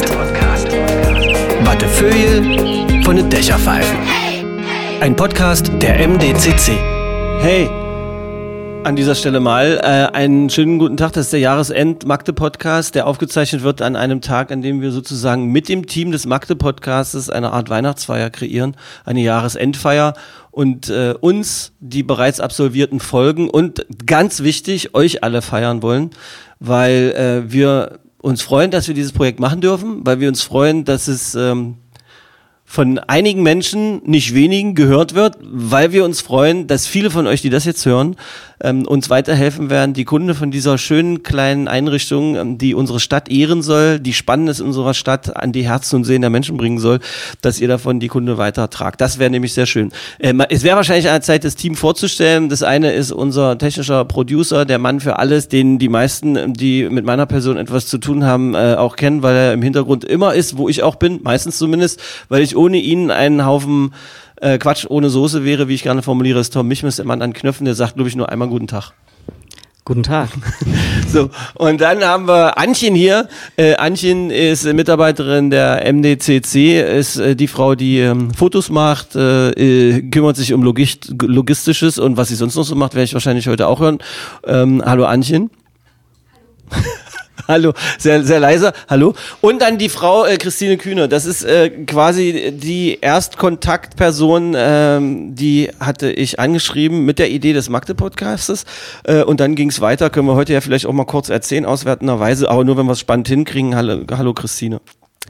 Podcast. Wattefeuille von den Dächerpfeifen. Ein Podcast der MDCC. Hey, an dieser Stelle mal äh, einen schönen guten Tag. Das ist der Jahresend-Magde-Podcast, der aufgezeichnet wird an einem Tag, an dem wir sozusagen mit dem Team des Magde-Podcastes eine Art Weihnachtsfeier kreieren, eine Jahresendfeier und äh, uns die bereits absolvierten Folgen und ganz wichtig, euch alle feiern wollen, weil äh, wir uns freuen, dass wir dieses Projekt machen dürfen, weil wir uns freuen, dass es ähm, von einigen Menschen, nicht wenigen, gehört wird, weil wir uns freuen, dass viele von euch, die das jetzt hören, ähm, uns weiterhelfen werden, die Kunde von dieser schönen kleinen Einrichtung, ähm, die unsere Stadt ehren soll, die Spannendes unserer Stadt an die Herzen und Seelen der Menschen bringen soll, dass ihr davon die Kunde weitertragt. Das wäre nämlich sehr schön. Ähm, es wäre wahrscheinlich an der Zeit, das Team vorzustellen. Das eine ist unser technischer Producer, der Mann für alles, den die meisten, die mit meiner Person etwas zu tun haben, äh, auch kennen, weil er im Hintergrund immer ist, wo ich auch bin, meistens zumindest, weil ich ohne ihn einen Haufen äh, Quatsch ohne Soße wäre, wie ich gerne formuliere, ist Tom Michmis immer an Knöpfen, der sagt, glaube ich, nur einmal guten Tag. Guten Tag. So, und dann haben wir Anchen hier. Äh, Anchen ist Mitarbeiterin der MDCC, ist äh, die Frau, die ähm, Fotos macht, äh, äh, kümmert sich um Logist Logistisches und was sie sonst noch so macht, werde ich wahrscheinlich heute auch hören. Ähm, hallo Anchen. Hallo. Hallo, sehr, sehr leiser. Hallo. Und dann die Frau äh, Christine Kühner. Das ist äh, quasi die Erstkontaktperson, ähm, die hatte ich angeschrieben mit der Idee des Magde-Podcastes. Äh, und dann ging es weiter. Können wir heute ja vielleicht auch mal kurz erzählen, auswertenderweise, aber nur wenn wir es spannend hinkriegen. Hallo, hallo Christine.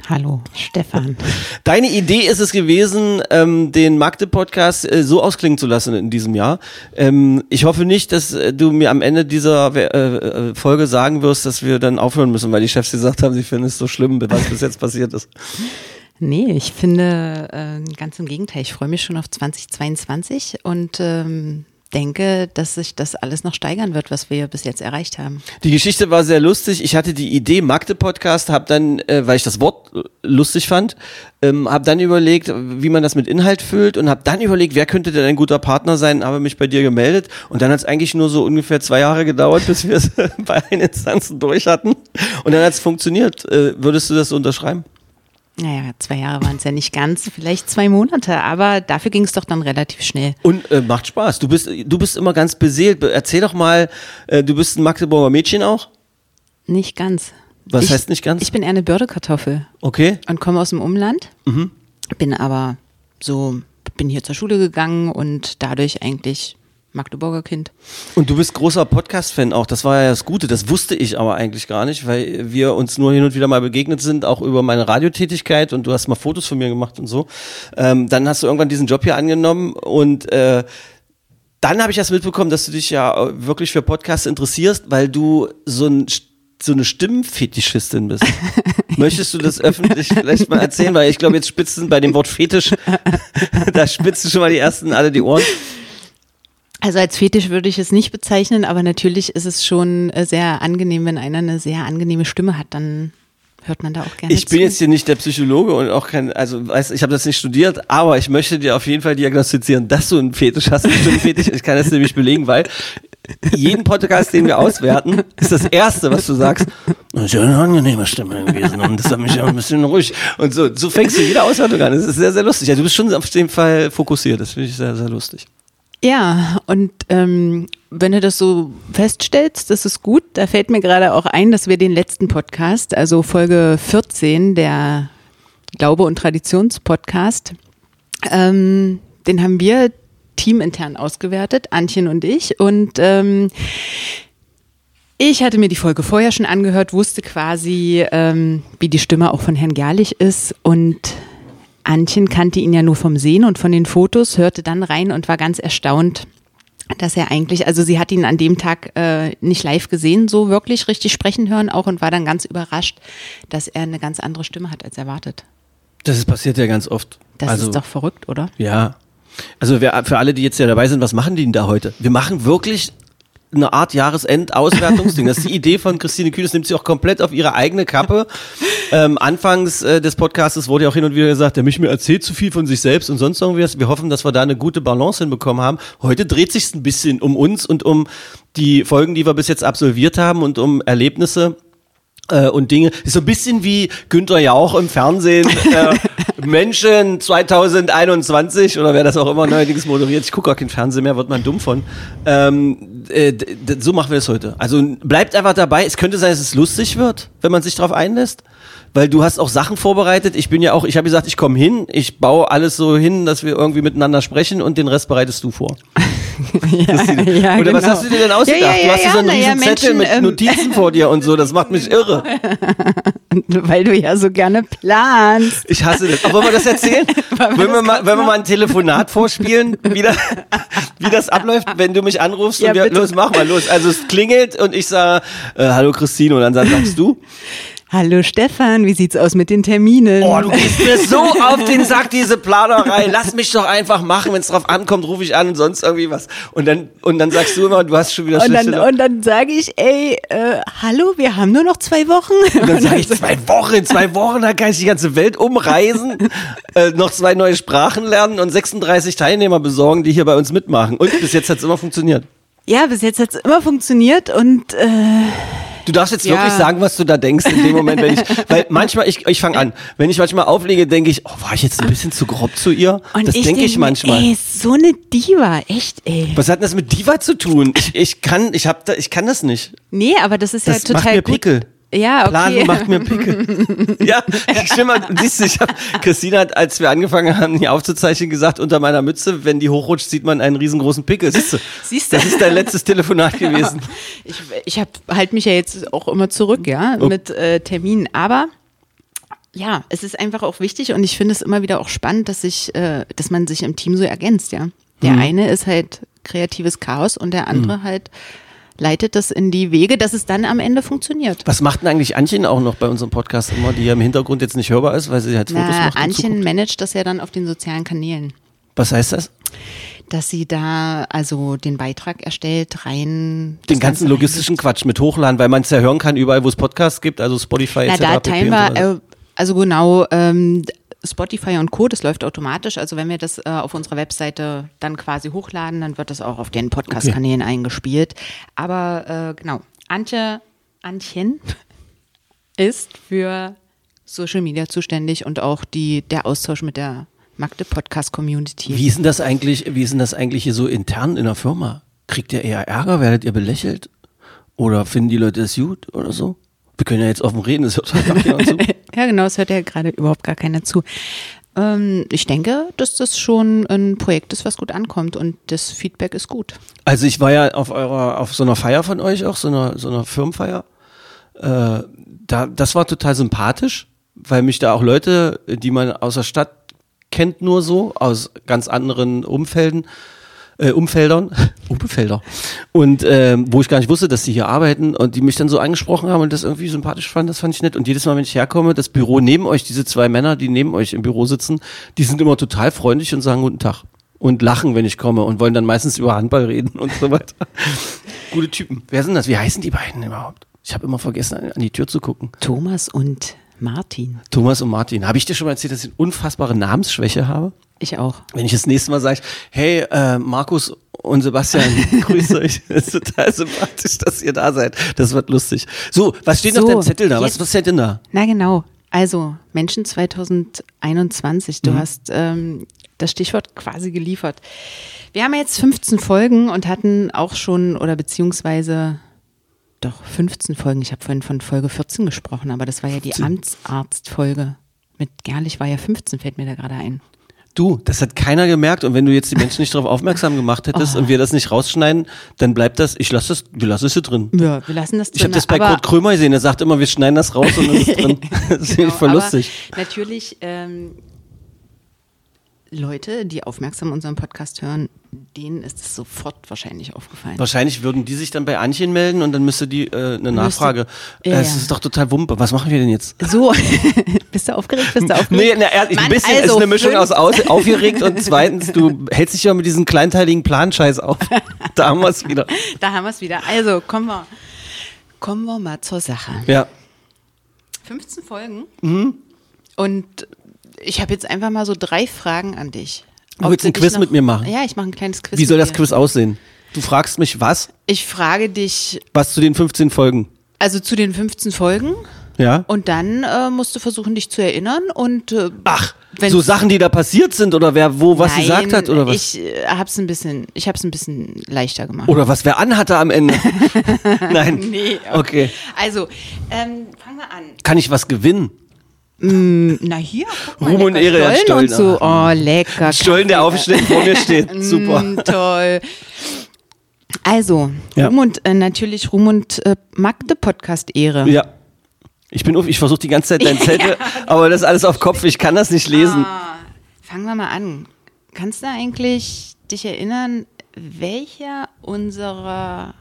Hallo, Stefan. Deine Idee ist es gewesen, ähm, den Magde-Podcast äh, so ausklingen zu lassen in diesem Jahr. Ähm, ich hoffe nicht, dass äh, du mir am Ende dieser äh, äh, Folge sagen wirst, dass wir dann aufhören müssen, weil die Chefs gesagt haben, sie finden es so schlimm, was bis jetzt passiert ist. Nee, ich finde äh, ganz im Gegenteil. Ich freue mich schon auf 2022 und ähm, denke, dass sich das alles noch steigern wird, was wir bis jetzt erreicht haben. Die Geschichte war sehr lustig. Ich hatte die Idee Magde Podcast, habe dann, äh, weil ich das Wort lustig fand, ähm, habe dann überlegt, wie man das mit Inhalt füllt und habe dann überlegt, wer könnte denn ein guter Partner sein, habe mich bei dir gemeldet und dann hat es eigentlich nur so ungefähr zwei Jahre gedauert, bis wir es bei allen Instanzen durch hatten und dann hat es funktioniert. Äh, würdest du das unterschreiben? Naja, zwei Jahre waren es ja nicht ganz, vielleicht zwei Monate, aber dafür ging es doch dann relativ schnell. Und äh, macht Spaß. Du bist, du bist immer ganz beseelt. Erzähl doch mal, äh, du bist ein Magdeburger Mädchen auch? Nicht ganz. Was ich, heißt nicht ganz? Ich bin eher eine Bördekartoffel. Okay. Und komme aus dem Umland. Mhm. Bin aber so, bin hier zur Schule gegangen und dadurch eigentlich Magdeburger Kind. Und du bist großer Podcast-Fan auch. Das war ja das Gute. Das wusste ich aber eigentlich gar nicht, weil wir uns nur hin und wieder mal begegnet sind, auch über meine Radiotätigkeit und du hast mal Fotos von mir gemacht und so. Ähm, dann hast du irgendwann diesen Job hier angenommen und äh, dann habe ich das mitbekommen, dass du dich ja wirklich für Podcasts interessierst, weil du so ein so eine Stimmenfetischistin bist. Möchtest du das öffentlich vielleicht mal erzählen? Weil ich glaube, jetzt spitzen bei dem Wort Fetisch, da spitzen schon mal die ersten alle die Ohren. Also als Fetisch würde ich es nicht bezeichnen, aber natürlich ist es schon äh, sehr angenehm, wenn einer eine sehr angenehme Stimme hat, dann hört man da auch gerne Ich bin zu. jetzt hier nicht der Psychologe und auch kein, also weiß, ich habe das nicht studiert, aber ich möchte dir auf jeden Fall diagnostizieren, dass du einen Fetisch hast, einen Stimmenfetisch. Ich kann das nämlich belegen, weil jeden Podcast, den wir auswerten, ist das Erste, was du sagst, das ist ja eine angenehme Stimme gewesen und das hat mich ja ein bisschen ruhig. Und so, so fängst du jede Auswertung an. Das ist sehr, sehr lustig. Ja, du bist schon auf jeden Fall fokussiert. Das finde ich sehr, sehr lustig. Ja, und ähm, wenn du das so feststellst, das ist gut. Da fällt mir gerade auch ein, dass wir den letzten Podcast, also Folge 14, der Glaube und Traditionspodcast, ähm, den haben wir teamintern ausgewertet, Antjen und ich. Und ähm, ich hatte mir die Folge vorher schon angehört, wusste quasi, ähm, wie die Stimme auch von Herrn Gerlich ist und Antjen kannte ihn ja nur vom Sehen und von den Fotos, hörte dann rein und war ganz erstaunt, dass er eigentlich, also sie hat ihn an dem Tag äh, nicht live gesehen, so wirklich richtig sprechen hören auch und war dann ganz überrascht, dass er eine ganz andere Stimme hat als erwartet. Das ist passiert ja ganz oft. Das also, ist doch verrückt, oder? Ja. Also wer, für alle, die jetzt ja dabei sind, was machen die denn da heute? Wir machen wirklich eine Art Jahresend-Auswertungsding. Das ist die Idee von Christine Kühn, das nimmt sie auch komplett auf ihre eigene Kappe. Ähm, anfangs äh, des Podcasts wurde ja auch hin und wieder gesagt, der Michel erzählt zu viel von sich selbst und sonst irgendwas. Wir hoffen, dass wir da eine gute Balance hinbekommen haben. Heute dreht sich ein bisschen um uns und um die Folgen, die wir bis jetzt absolviert haben und um Erlebnisse, äh, und Dinge. Ist so ein bisschen wie Günther Jauch im Fernsehen. Äh, Menschen 2021 oder wer das auch immer neuerdings moderiert. Ich gucke gar kein Fernsehen mehr, wird man dumm von. Ähm, äh, so machen wir es heute. Also bleibt einfach dabei. Es könnte sein, dass es lustig wird, wenn man sich darauf einlässt. Weil du hast auch Sachen vorbereitet. Ich bin ja auch, ich habe gesagt, ich komme hin, ich baue alles so hin, dass wir irgendwie miteinander sprechen und den Rest bereitest du vor. Christine. ja, Oder was genau. hast du dir denn ausgedacht? Ja, ja, du hast ja, so einen ja, riesen ja, Zettel Menschen, mit ähm, Notizen vor dir und so. Das macht mich irre. Weil du ja so gerne planst. Ich hasse das. Aber wollen wir das erzählen? Wollen wir wir, das mal, wollen wir mal ein Telefonat vorspielen, wie, da, wie das abläuft, wenn du mich anrufst Ja, und wir, bitte. los, mach mal los. Also es klingelt und ich sage, äh, hallo Christine und dann sagst du, Hallo Stefan, wie sieht's aus mit den Terminen? oh, du gehst mir so auf den Sack, diese Planerei. Lass mich doch einfach machen, wenn es drauf ankommt, rufe ich an und sonst irgendwie was. Und dann, und dann sagst du immer, du hast schon wieder und dann, und dann sage ich, ey, äh, hallo, wir haben nur noch zwei Wochen. Und dann sage ich, zwei Wochen, zwei Wochen, da kann ich die ganze Welt umreisen, äh, noch zwei neue Sprachen lernen und 36 Teilnehmer besorgen, die hier bei uns mitmachen. Und bis jetzt hat es immer funktioniert. Ja, bis jetzt hat's immer funktioniert und äh, Du darfst jetzt Ja. wirklich sagen, was du da denkst in dem Moment, wenn ich, weil manchmal, ich, ich fange an, wenn ich manchmal auflege, denke ich, oh, war ich jetzt ein bisschen zu grob zu ihr? und das denke ich denk manchmal. Ey, so eine Diva, echt, ey. Was hat denn das mit Diva zu tun? Ich, ich kann, ich hab da, ich kann das nicht. Nee, aber das ist Das ja total macht mir gut. Pickel. Ja, okay. Planen macht mir Pickel. ja, ich mal, siehst du, ich hab, Christine hat, als wir angefangen haben, hier aufzuzeichnen, gesagt, unter meiner Mütze, wenn die hochrutscht, sieht man einen riesengroßen Pickel. Siehst du? Siehst du? Das ist dein letztes Telefonat gewesen. Ich, ich hab, halt mich ja jetzt auch immer zurück, ja, Oh. mit äh, Terminen. Aber ja, es ist einfach auch wichtig und ich finde es immer wieder auch spannend, dass sich, äh, dass man sich im Team so ergänzt, ja. Der eine ist halt kreatives Chaos und der andere halt leitet das in die Wege, dass es dann am Ende funktioniert. Was macht denn eigentlich Antjen auch noch bei unserem Podcast immer, die ja im Hintergrund jetzt nicht hörbar ist, weil sie halt Fotos Na, macht? zuguckt? managt das ja dann auf den sozialen Kanälen. Was heißt das? Dass sie da also den Beitrag erstellt, rein. Den ganzen Ganze logistischen Quatsch mit hochladen, weil man es ja hören kann, überall, wo es Podcasts gibt, also Spotify Na, etc. da pp. teilen wir, äh, also genau, ähm, Spotify und Co., das läuft automatisch. Also wenn wir das äh, auf unserer Webseite dann quasi hochladen, dann wird das auch auf den Podcast-Kanälen eingespielt. Aber äh, genau, Antje, Antjen ist für Social Media zuständig und auch die, der Austausch mit der Magde Podcast Community. Wie ist denn das eigentlich, wie ist denn das eigentlich hier so intern in der Firma? Kriegt ihr eher Ärger? Werdet ihr belächelt? Oder finden die Leute das gut oder so? Wir können ja jetzt offen reden, das hört doch jemand zu. Ja, genau, es hört ja gerade überhaupt gar keiner zu. Ähm, ich denke, dass das schon ein Projekt ist, was gut ankommt und das Feedback ist gut. Also ich war ja auf eurer, auf so einer Feier von euch auch, so einer, so einer Firmenfeier. Äh, da, das war total sympathisch, weil mich da auch Leute, die man aus der Stadt kennt, nur so, aus ganz anderen Umfelden, äh, Umfeldern, Umfelder. Und ähm, wo ich gar nicht wusste, dass die hier arbeiten und die mich dann so angesprochen haben und das irgendwie sympathisch fanden, das fand ich nett. Und jedes Mal, wenn ich herkomme, das Büro neben euch, diese zwei Männer, die neben euch im Büro sitzen, die sind immer total freundlich und sagen guten Tag. Und lachen, wenn ich komme und wollen dann meistens über Handball reden und so weiter. Gute Typen. Wer sind das? Wie heißen die beiden überhaupt? Ich habe immer vergessen, an an die Tür zu gucken. Thomas und Martin. Thomas und Martin. Habe ich dir schon mal erzählt, dass ich eine unfassbare Namensschwäche habe? Ich auch. Wenn ich das nächste Mal sage, hey, äh, Markus und Sebastian, grüßt euch. Das ist total sympathisch, dass ihr da seid. Das wird lustig. So, was steht auf So, deinem Zettel da? Was, was steht denn da? Na genau. Also, Menschen 2021. Mhm. Du hast ähm, das Stichwort quasi geliefert. Wir haben jetzt 15 Folgen und hatten auch schon, oder beziehungsweise doch 15 Folgen. Ich habe vorhin von Folge 14 gesprochen, aber das war ja die Amtsarztfolge. Mit Gerlich war ja 15, fällt mir da gerade ein. Du, das hat keiner gemerkt und wenn du jetzt die Menschen nicht darauf aufmerksam gemacht hättest und wir das nicht rausschneiden, dann bleibt das, ich lasse das, wir lassen es hier drin. Ja, wir lassen das drin. Ich habe das bei Kurt Krömer gesehen, der sagt immer, wir schneiden das raus und das ist drin. Das finde ich voll aber lustig. Natürlich, ähm, Leute, die aufmerksam unseren Podcast hören, denen ist es sofort wahrscheinlich aufgefallen. Wahrscheinlich würden die sich dann bei Anchen melden und dann müsste die äh, eine Nachfrage. Ja, Es ja. ist doch total Wumpe. Was machen wir denn jetzt? So, bist du aufgeregt? Bist du aufgeregt? Nee, na, ein Mann, bisschen also ist eine Mischung aus, aus aufgeregt und zweitens, du hältst dich ja mit diesem kleinteiligen Planscheiß auf. Da haben wir es wieder. Da haben wir es wieder. Also, kommen wir, kommen wir mal zur Sache. Ja. 15 Folgen. Mhm. Und ich habe jetzt einfach mal so drei Fragen an dich. Du willst ein Quiz mit mir machen? Ja, ich mache ein kleines Quiz. Wie soll das dir. Quiz aussehen? Du fragst mich was? Ich frage dich, Was zu den 15 Folgen? also zu den 15 Folgen Ja. Und dann äh, musst du versuchen, dich zu erinnern und äh, Ach, so Sachen, die da passiert sind oder wer wo was Nein, gesagt hat oder was? Ich äh, hab's ein bisschen, ich hab's ein bisschen leichter gemacht. oder was wer anhatte am Ende? Nein. Nee, Okay. Also, ähm, fangen wir an. Kann ich was gewinnen? Na hier, mal, Ruhm und Ehre, Herr Stollen und Stollen. so. Oh, lecker. Stollen, der aufsteht, vor mir steht. Super. Mm, toll. Also, Ja. Ruhm und äh, natürlich Ruhm und äh, Magde Podcast Ehre. Ja. Ich bin auf, ich versuche die ganze Zeit dein Zettel, aber das ist alles auf Kopf, ich kann das nicht lesen. Ah, fangen wir mal an. Kannst du eigentlich dich erinnern, welcher unserer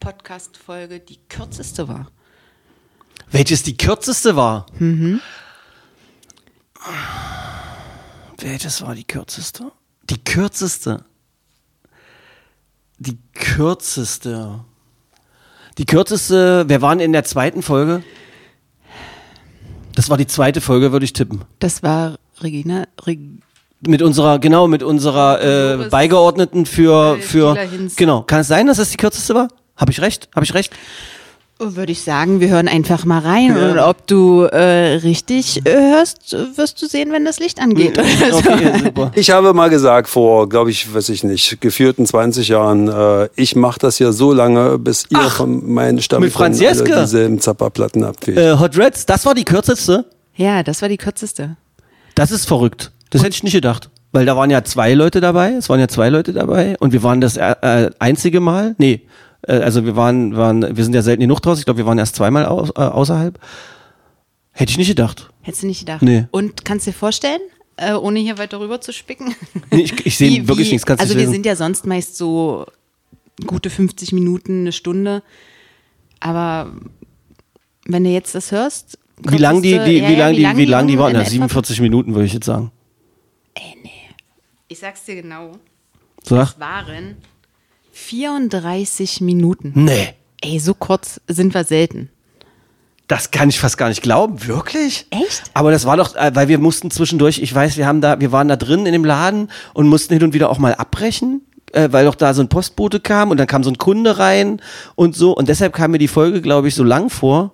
Podcast-Folge die kürzeste war? Welches die kürzeste war? Welches war die kürzeste? Die kürzeste. Die kürzeste. Die kürzeste, wir waren in der zweiten Folge. Das war die zweite Folge, würde ich tippen. Das war Regina. Reg Mit unserer, genau, mit unserer äh, Beigeordneten für, äh, für, genau. Kann es sein, dass das die kürzeste war? Habe ich recht? Habe ich recht? Würde ich sagen, wir hören einfach mal rein. Ja. Und ob du äh, richtig äh, hörst, wirst du sehen, wenn das Licht angeht. Okay, super. Ich habe mal gesagt vor, glaube ich, weiß ich nicht, geführten 20 Jahren, äh, ich mache das hier so lange, bis ihr Ach, von meinen Stammkunden Franz alle Jeske? dieselben Zapperplatten abfehlt. Äh, Hot Reds, das war die kürzeste? Ja, das war die kürzeste. Das ist verrückt. Das hätte ich nicht gedacht. Weil da waren ja zwei Leute dabei, es waren ja zwei Leute dabei und wir waren das äh, einzige Mal, nee, äh, also wir waren, waren, wir sind ja selten genug draußen, ich glaube, wir waren erst zweimal au äh, außerhalb. Hätte ich nicht gedacht. Hättest du nicht gedacht. Nee. Und kannst dir vorstellen, äh, ohne hier weiter rüber zu spicken? Nee, ich ich sehe wirklich wie- nichts, kannst Also wir sind ja sonst meist so gute 50 Minuten, eine Stunde. Aber wenn du jetzt das hörst. Wie lang die, die, ja, wie ja, lang die, wie lang die waren? in Ja, etwa- 47 Minuten würde ich jetzt sagen. Ich sag's dir genau. Sag. Waren 34 Minuten. Nee. Ey, so kurz sind wir selten. Das kann ich fast gar nicht glauben. Wirklich? Echt? Aber das war doch, äh, weil wir mussten zwischendurch, ich weiß, wir haben da, wir waren da drin in dem Laden und mussten hin und wieder auch mal abbrechen, äh, weil doch da so ein Postbote kam und dann kam so ein Kunde rein und so. Und deshalb kam mir die Folge, glaube ich, so lang vor.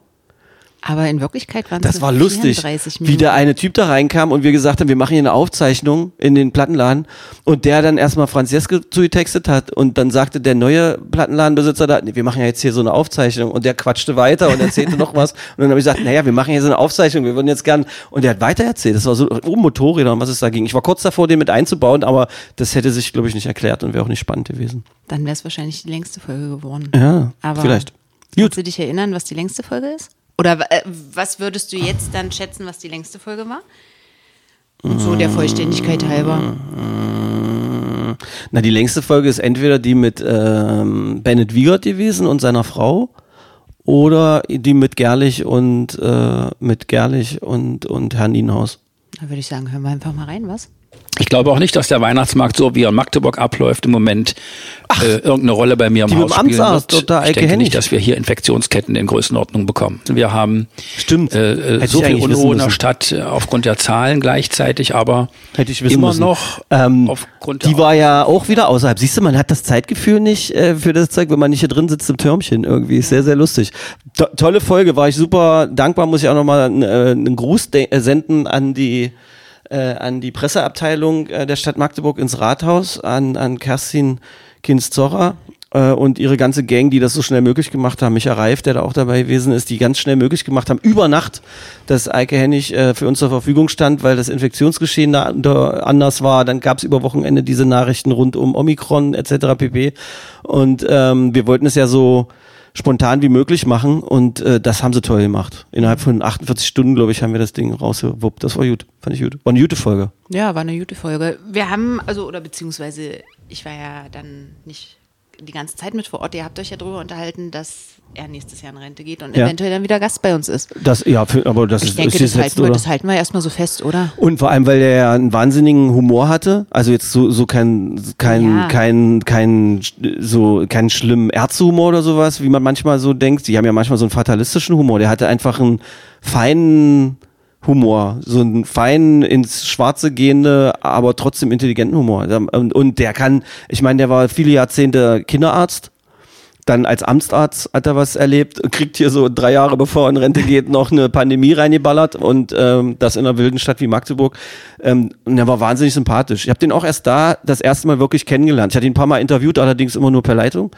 Aber in Wirklichkeit waren Das es war lustig, 34 wie der eine Typ da reinkam und wir gesagt haben, wir machen hier eine Aufzeichnung in den Plattenladen und der dann erstmal Francesco zugetextet hat und dann sagte der neue Plattenladenbesitzer da, nee, wir machen ja jetzt hier so eine Aufzeichnung und der quatschte weiter und erzählte noch was und dann habe ich gesagt, naja, wir machen hier so eine Aufzeichnung, wir würden jetzt gern und der hat weiter erzählt, das war so um Motorräder und was es da ging. Ich war kurz davor, den mit einzubauen, aber das hätte sich, glaube ich, nicht erklärt und wäre auch nicht spannend gewesen. Dann wäre es wahrscheinlich die längste Folge geworden. Ja, Aber vielleicht. Kannst Gut. du dich erinnern, was die längste Folge ist? Oder äh, was würdest du jetzt dann schätzen, was die längste Folge war? Und so der Vollständigkeit halber. Na, die längste Folge ist entweder die mit ähm, Bennett Wiegert gewesen und seiner Frau oder die mit Gerlich und äh, mit Gerlich und, und Herrn Nienhaus. Da würde ich sagen, hören wir einfach mal rein, was? Ich glaube auch nicht, dass der Weihnachtsmarkt so wie er in Magdeburg abläuft im Moment äh, irgendeine Rolle bei mir im die Haus spielen Amtsarzt, wird. Dr. Ich Eike denke Hennig. nicht, dass wir hier Infektionsketten in Größenordnung bekommen. Wir haben Stimmt. äh, äh, ich so viel Unruhe in der. Stadt äh, aufgrund der Zahlen gleichzeitig, aber ich immer müssen. noch Ähm, aufgrund der die war ja auch wieder außerhalb. Siehst du, man hat das Zeitgefühl nicht äh, für das Zeug, wenn man nicht hier drin sitzt im Türmchen. Irgendwie ist sehr, sehr lustig. To tolle Folge, war ich super dankbar. Muss ich auch nochmal äh, einen Gruß äh, senden an die äh, an die Presseabteilung äh, der Stadt Magdeburg ins Rathaus, an, an Kerstin Kinz-Zorra äh, und ihre ganze Gang, die das so schnell möglich gemacht haben. Micha Reif, der da auch dabei gewesen ist, die ganz schnell möglich gemacht haben, über Nacht, dass Eike Hennig äh, für uns zur Verfügung stand, weil das Infektionsgeschehen da da anders war. Dann gab es über Wochenende diese Nachrichten rund um Omikron etc. pp. Und ähm, wir wollten es ja so spontan wie möglich machen und äh, das haben sie toll gemacht. Innerhalb von 48 Stunden, glaube ich, haben wir das Ding rausgewuppt. Das war gut, fand ich gut. War eine gute Folge. Ja, war eine gute Folge. Wir haben, also, oder beziehungsweise, ich war ja dann nicht die ganze Zeit mit vor Ort. Ihr habt euch ja darüber unterhalten, dass er nächstes Jahr in Rente geht und Ja. eventuell dann wieder Gast bei uns ist. Das, ja, für, aber das Ich ist, denke, ist das gesetzt, halten, wir, das halten wir erstmal so fest, oder? Und vor allem, weil der ja einen wahnsinnigen Humor hatte. Also jetzt so, so kein, kein, Ja. kein, kein, so, keinen schlimmen Ärztehumor oder sowas, wie man manchmal so denkt. Die haben ja manchmal so einen fatalistischen Humor. Der hatte einfach einen feinen Humor. So einen feinen, ins Schwarze gehende, aber trotzdem intelligenten Humor. Und der kann, ich meine, der war viele Jahrzehnte Kinderarzt. Dann als Amtsarzt hat er was erlebt, kriegt hier so drei Jahre bevor er in Rente geht noch eine Pandemie reingeballert und ähm, das in einer wilden Stadt wie Magdeburg. Ähm, und er war wahnsinnig sympathisch. Ich habe den auch erst da das erste Mal wirklich kennengelernt. Ich hatte ihn ein paar Mal interviewt, allerdings immer nur per Leitung.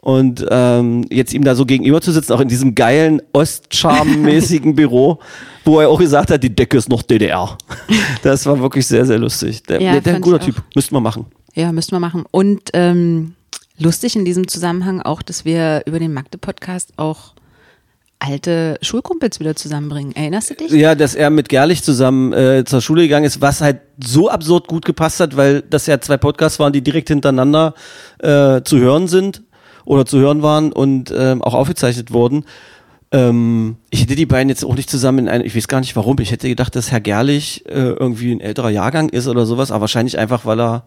Und ähm, jetzt ihm da so gegenüber zu sitzen, auch in diesem geilen Ostcharm-mäßigen Büro, wo er auch gesagt hat, die Decke ist noch DDR. Das war wirklich sehr, sehr lustig. Der, Ja, der, der ein guter Typ. Müssten wir machen. Ja, müssten wir machen. Und ähm, lustig in diesem Zusammenhang auch, dass wir über den Magde-Podcast auch alte Schulkumpels wieder zusammenbringen. Erinnerst du dich? Ja, dass er mit Gerlich zusammen äh, zur Schule gegangen ist, was halt so absurd gut gepasst hat, weil das ja zwei Podcasts waren, die direkt hintereinander äh, zu hören sind oder zu hören waren und ähm, auch aufgezeichnet wurden. Ähm, ich hätte die beiden jetzt auch nicht zusammen in einem, ich weiß gar nicht warum, ich hätte gedacht, dass Herr Gerlich äh, irgendwie ein älterer Jahrgang ist oder sowas, aber wahrscheinlich einfach, weil er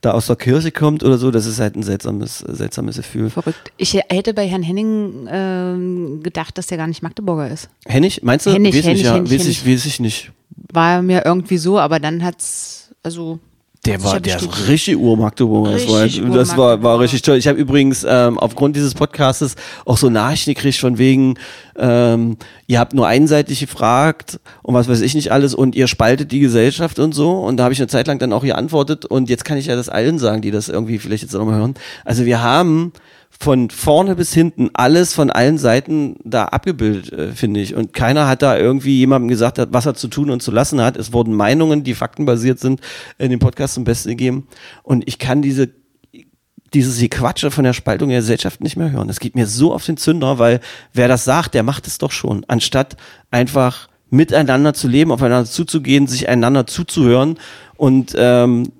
da aus der Kirche kommt oder so, das ist halt ein seltsames, seltsames Gefühl. Verrückt. Ich hätte bei Herrn Henning ähm, gedacht, dass der gar nicht Magdeburger ist. Hennig, meinst du? Hennig, weiß Hennig, nicht, ja, Hennig, weiß ich, weiß ich nicht. War mir irgendwie so, aber dann hat's, also. Der war, der richtig Ur-Magdeburger. Das, war, das war, war richtig toll. Ich habe übrigens ähm, aufgrund dieses Podcastes auch so Nachrichten gekriegt von wegen, ähm, ihr habt nur einseitig gefragt und was weiß ich nicht alles und ihr spaltet die Gesellschaft und so. Und da habe ich eine Zeit lang dann auch geantwortet und jetzt kann ich ja das allen sagen, die das irgendwie vielleicht jetzt nochmal hören. Also wir haben von vorne bis hinten alles von allen Seiten da abgebildet, äh, finde ich. Und keiner hat da irgendwie jemandem gesagt, was er zu tun und zu lassen hat. Es wurden Meinungen, die faktenbasiert sind, in dem Podcast zum Besten gegeben. Und ich kann diese dieses Gequatsche von der Spaltung der Gesellschaft nicht mehr hören. Das geht mir so auf den Zünder, weil wer das sagt, der macht es doch schon, anstatt einfach miteinander zu leben, aufeinander zuzugehen, sich einander zuzuhören und ähm,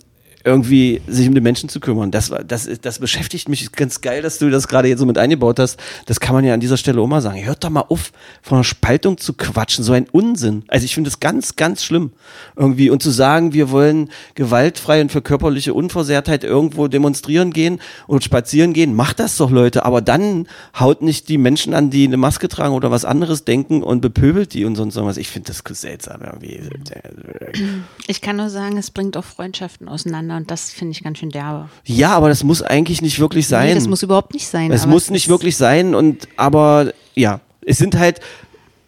irgendwie sich um die Menschen zu kümmern. Das, das, das beschäftigt mich ganz geil, dass du das gerade jetzt so mit eingebaut hast. Das kann man ja an dieser Stelle auch mal sagen. Hört doch mal auf, von einer Spaltung zu quatschen. So ein Unsinn. Also ich finde das ganz, ganz schlimm. Irgendwie. Und zu sagen, wir wollen gewaltfrei und für körperliche Unversehrtheit irgendwo demonstrieren gehen und spazieren gehen. Macht das doch, Leute. Aber dann haut nicht die Menschen an, die eine Maske tragen oder was anderes denken und bepöbelt die und sonst irgendwas. Ich finde das seltsam irgendwie. Ich kann nur sagen, es bringt auch Freundschaften auseinander und das finde ich ganz schön derbe. Ja, aber das muss eigentlich nicht wirklich sein. Nee, das muss überhaupt nicht sein. Es muss nicht ist- wirklich sein und aber ja, es sind halt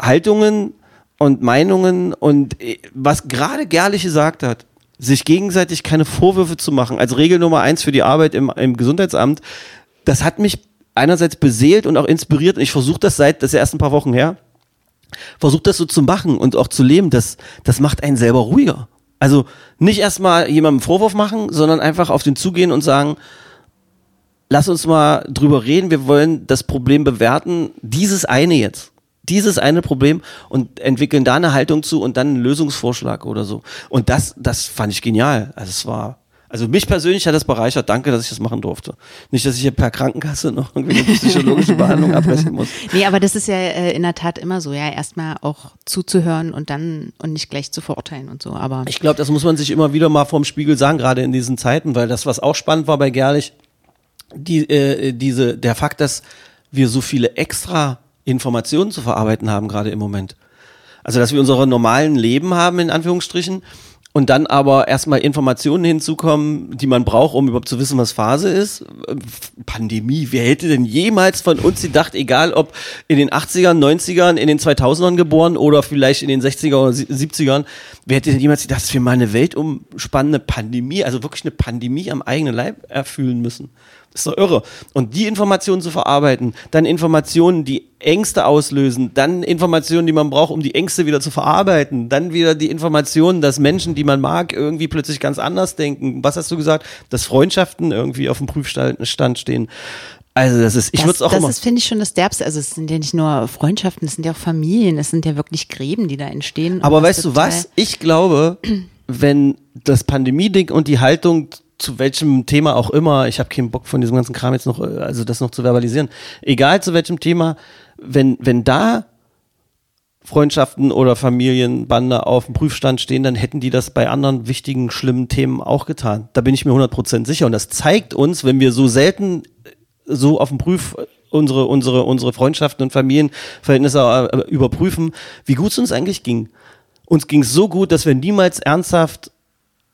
Haltungen und Meinungen und äh, was gerade Gerlich gesagt hat, sich gegenseitig keine Vorwürfe zu machen, als Regel Nummer eins für die Arbeit im, im Gesundheitsamt, das hat mich einerseits beseelt und auch inspiriert und ich versuche das seit, das ist ja erst ein paar Wochen her, versucht das so zu machen und auch zu leben, das, das macht einen selber ruhiger. Also nicht erstmal jemandem Vorwurf machen, sondern einfach auf den zugehen und sagen, lass uns mal drüber reden, wir wollen das Problem bewerten, dieses eine jetzt. Dieses eine Problem und entwickeln da eine Haltung zu und dann einen Lösungsvorschlag oder so. Und das, das fand ich genial. Also es war, also mich persönlich hat das bereichert. Danke, dass ich das machen durfte. Nicht, dass ich hier per Krankenkasse noch irgendwie eine psychologische Behandlung abbrechen muss. Nee, aber das ist ja äh, in der Tat immer so, ja, erstmal auch zuzuhören und dann und nicht gleich zu verurteilen und so. Aber Ich glaube, das muss man sich immer wieder mal vorm Spiegel sagen, gerade in diesen Zeiten, weil das, was auch spannend war bei Gerlich, die, äh, diese, der Fakt, dass wir so viele extra Informationen zu verarbeiten haben, gerade im Moment. Also, dass wir unsere normalen Leben haben, in Anführungsstrichen, und dann aber erstmal Informationen hinzukommen, die man braucht, um überhaupt zu wissen, was Phase ist. Pandemie. Wer hätte denn jemals von uns gedacht, egal ob in den 80ern, 90ern, in den 2000ern geboren oder vielleicht in den 60er oder 70ern, wer hätte denn jemals gedacht, dass wir mal eine weltumspannende Pandemie, also wirklich eine Pandemie am eigenen Leib erfüllen müssen? Das ist doch irre. Und die Informationen zu verarbeiten, dann Informationen, die Ängste auslösen, dann Informationen, die man braucht, um die Ängste wieder zu verarbeiten, dann wieder die Informationen, dass Menschen, die man mag, irgendwie plötzlich ganz anders denken. Was hast du gesagt? Dass Freundschaften irgendwie auf dem Prüfstand Stand stehen. Also das ist, ich würde das, es auch das immer. ist, finde ich, schon das Derbste. Also es sind ja nicht nur Freundschaften, es sind ja auch Familien, es sind ja wirklich Gräben, die da entstehen. Aber das weißt du was? Ich glaube, wenn das Pandemie-Ding und die Haltung zu welchem Thema auch immer, ich habe keinen Bock von diesem ganzen Kram jetzt noch, äh, also das noch zu verbalisieren, egal zu welchem Thema, wenn, wenn da Freundschaften oder Familienbande auf dem Prüfstand stehen, dann hätten die das bei anderen wichtigen, schlimmen Themen auch getan. Da bin ich mir 100% sicher. Und das zeigt uns, wenn wir so selten äh, so auf dem Prüf unsere, unsere, unsere Freundschaften und Familienverhältnisse äh, überprüfen, wie gut es uns eigentlich ging. Uns ging es so gut, dass wir niemals ernsthaft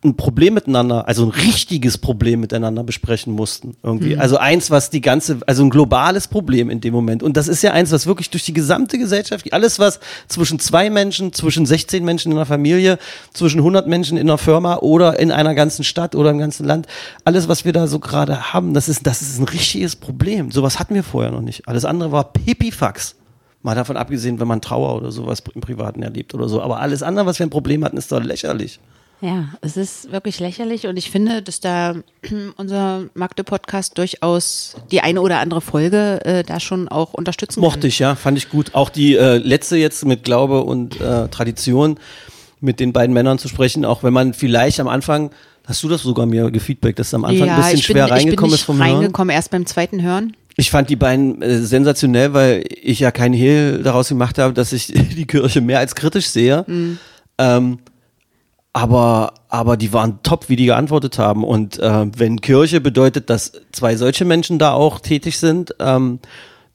ein Problem miteinander, also ein richtiges Problem miteinander besprechen mussten. Irgendwie. Mhm. Also eins, was die ganze, also ein globales Problem in dem Moment. Und das ist ja eins, was wirklich durch die gesamte Gesellschaft, alles was zwischen zwei Menschen, zwischen 16 Menschen in einer Familie, zwischen 100 Menschen in einer Firma oder in einer ganzen Stadt oder im ganzen Land, alles, was wir da so gerade haben, das ist, das ist ein richtiges Problem. Sowas hatten wir vorher noch nicht. Alles andere war Pipifax. Mal davon abgesehen, wenn man Trauer oder sowas im Privaten erlebt oder so. Aber alles andere, was wir ein Problem hatten, ist doch lächerlich. Ja, es ist wirklich lächerlich und ich finde, dass da unser Magde-Podcast durchaus die eine oder andere Folge äh, da schon auch unterstützen Mochte kann. ich, ja, fand ich gut. Auch die äh, letzte jetzt mit Glaube und äh, Tradition mit den beiden Männern zu sprechen, auch wenn man vielleicht am Anfang, hast du das sogar mir gefeedbackt, dass es am Anfang ein bisschen schwer bin, reingekommen ich ist bin vom nicht Hören? reingekommen, erst beim zweiten Hören. Ich fand die beiden äh, sensationell, weil ich ja keinen Hehl daraus gemacht habe, dass ich die Kirche mehr als kritisch sehe. Ähm, aber, aber die waren top, wie die geantwortet haben. Und äh, wenn Kirche bedeutet, dass zwei solche Menschen da auch tätig sind, ähm,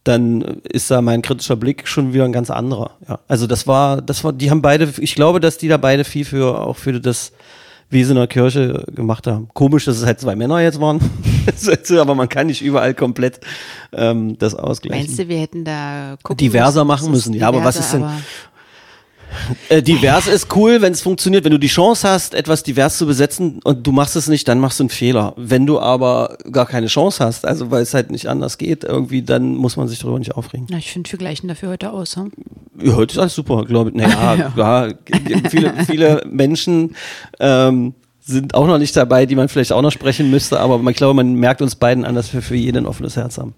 dann ist da mein kritischer Blick schon wieder ein ganz anderer. Ja. Also das war, das war, die haben beide, ich glaube, dass die da beide viel für auch für das Wesen der Kirche gemacht haben. Komisch, dass es halt zwei Männer jetzt waren. aber man kann nicht überall komplett ähm, das ausgleichen. Meinst du, wir hätten da gucken Diverser machen müssen. Ja, aber was ist denn- Äh, divers ist cool, wenn es funktioniert. Wenn du die Chance hast, etwas divers zu besetzen und du machst es nicht, dann machst du einen Fehler. Wenn du aber gar keine Chance hast, also weil es halt nicht anders geht, irgendwie, dann muss man sich darüber nicht aufregen. Na, ich finde, wir gleichen dafür heute aus. Hm? Ja, heute ist alles super, glaube ich. Naja, ja. viele, viele Menschen ähm, sind auch noch nicht dabei, die man vielleicht auch noch sprechen müsste, aber ich glaube, man merkt uns beiden an, dass wir für jeden ein offenes Herz haben.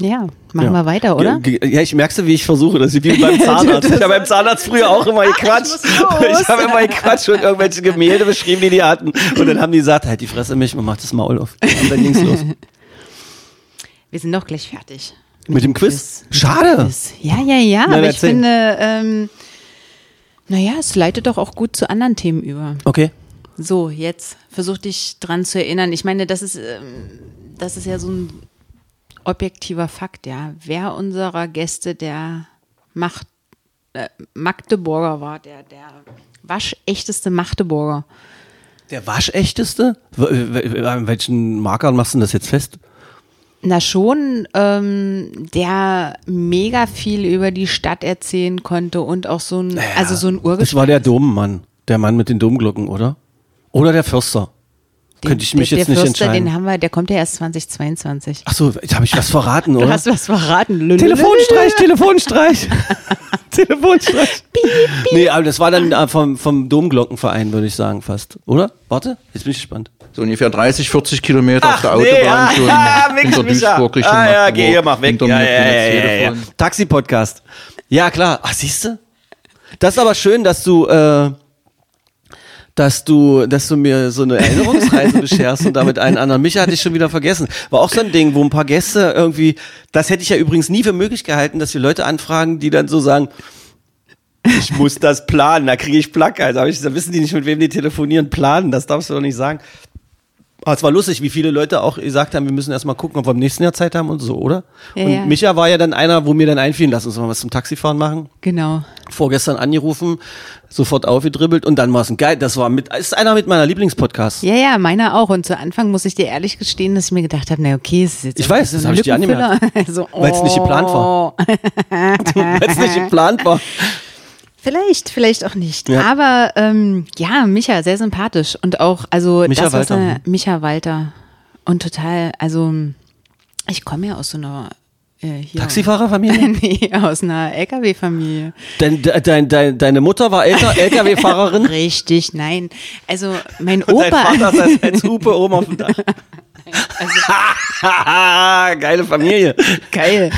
Ja, machen ja. wir weiter, oder? Ja, ich merkst du, wie ich versuche, das ist wie beim Zahnarzt. Ich habe beim Zahnarzt früher auch immer gequatscht. Ich habe immer gequatscht und irgendwelche Gemälde beschrieben, die die hatten. Und dann haben die gesagt, halt die Fresse mich, man macht das Maul auf. Und dann ging's los. Wir sind doch gleich fertig. Mit dem Quiz? Schade. Quiz. Ja, ja, ja, Na, aber ich finde, ähm, naja, es leitet doch auch gut zu anderen Themen über. Okay. So, jetzt versuch dich dran zu erinnern. Ich meine, das ist, ähm, das ist ja so ein objektiver Fakt, ja. Wer unserer Gäste der Macht, äh, Magdeburger war, der, der waschechteste Magdeburger. Der waschechteste? An welchen Markern machst du das jetzt fest? Na schon, ähm, der mega viel über die Stadt erzählen konnte und auch so ein, also so ein Das Urgestein. war der Dommann. Der Mann mit den Domglocken, oder? Oder der Förster. Könnte ich mich der, jetzt der nicht Fürster, entscheiden. Den haben wir, der kommt ja erst 2022. Ach so, jetzt habe ich was verraten, Du oder? hast was verraten. Telefonstreich, Telefonstreich. Telefonstreich. Nee, aber das war dann äh, vom, vom Domglockenverein, würde ich sagen, fast. Oder? Warte, jetzt bin ich gespannt. So ungefähr 30, 40 Kilometer auf der nee, Autobahn ah, schon ah, hinter. Duisburg Richtung Ah, ja, geh hier, mach weg. Ja, ja, ja, ja, ja. Taxi-Podcast. Ja, klar. Ach, siehst du? Das ist aber schön, dass du, äh, dass du, dass du mir so eine Erinnerungsreise bescherst und damit einen anderen. Micha hatte ich schon wieder vergessen. War auch so ein Ding, wo ein paar Gäste irgendwie, das hätte ich ja übrigens nie für möglich gehalten, dass wir Leute anfragen, die dann so sagen, ich muss das planen, da kriege ich Placker. Also, ich, da wissen die nicht, mit wem die telefonieren. Planen, das darfst du doch nicht sagen. Aber es war lustig, wie viele Leute auch gesagt haben, wir müssen erst mal gucken, ob wir im nächsten Jahr Zeit haben und so, oder? Ja, und ja. Micha war ja dann einer, wo mir dann einfielen, lass uns mal was zum Taxifahren machen. Genau. Vorgestern angerufen, sofort aufgedribbelt und dann war es ein geil. Das war mit, ist einer mit meiner Lieblingspodcasts. Ja, ja, meiner auch. Und zu Anfang muss ich dir ehrlich gestehen, dass ich mir gedacht habe, na okay, es ist jetzt Ich weiß, das ein hab ich dir Lückenfüller. Also, Weil's nicht geplant war. oh. Weil es nicht geplant war. Vielleicht, vielleicht auch nicht. Ja. Aber ähm, ja, Micha, sehr sympathisch. Und auch, also Micha das, Walter. er, Micha Walter. Und total, also ich komme ja aus so einer äh, hier. Taxifahrerfamilie? nee, aus einer LKW-Familie. Dein, dein, dein, deine Mutter war LKW-Fahrerin. Richtig, nein. Also mein Und dein Opa. Vater ist als Hupe oben auf dem Dach. Geile Familie. Geil.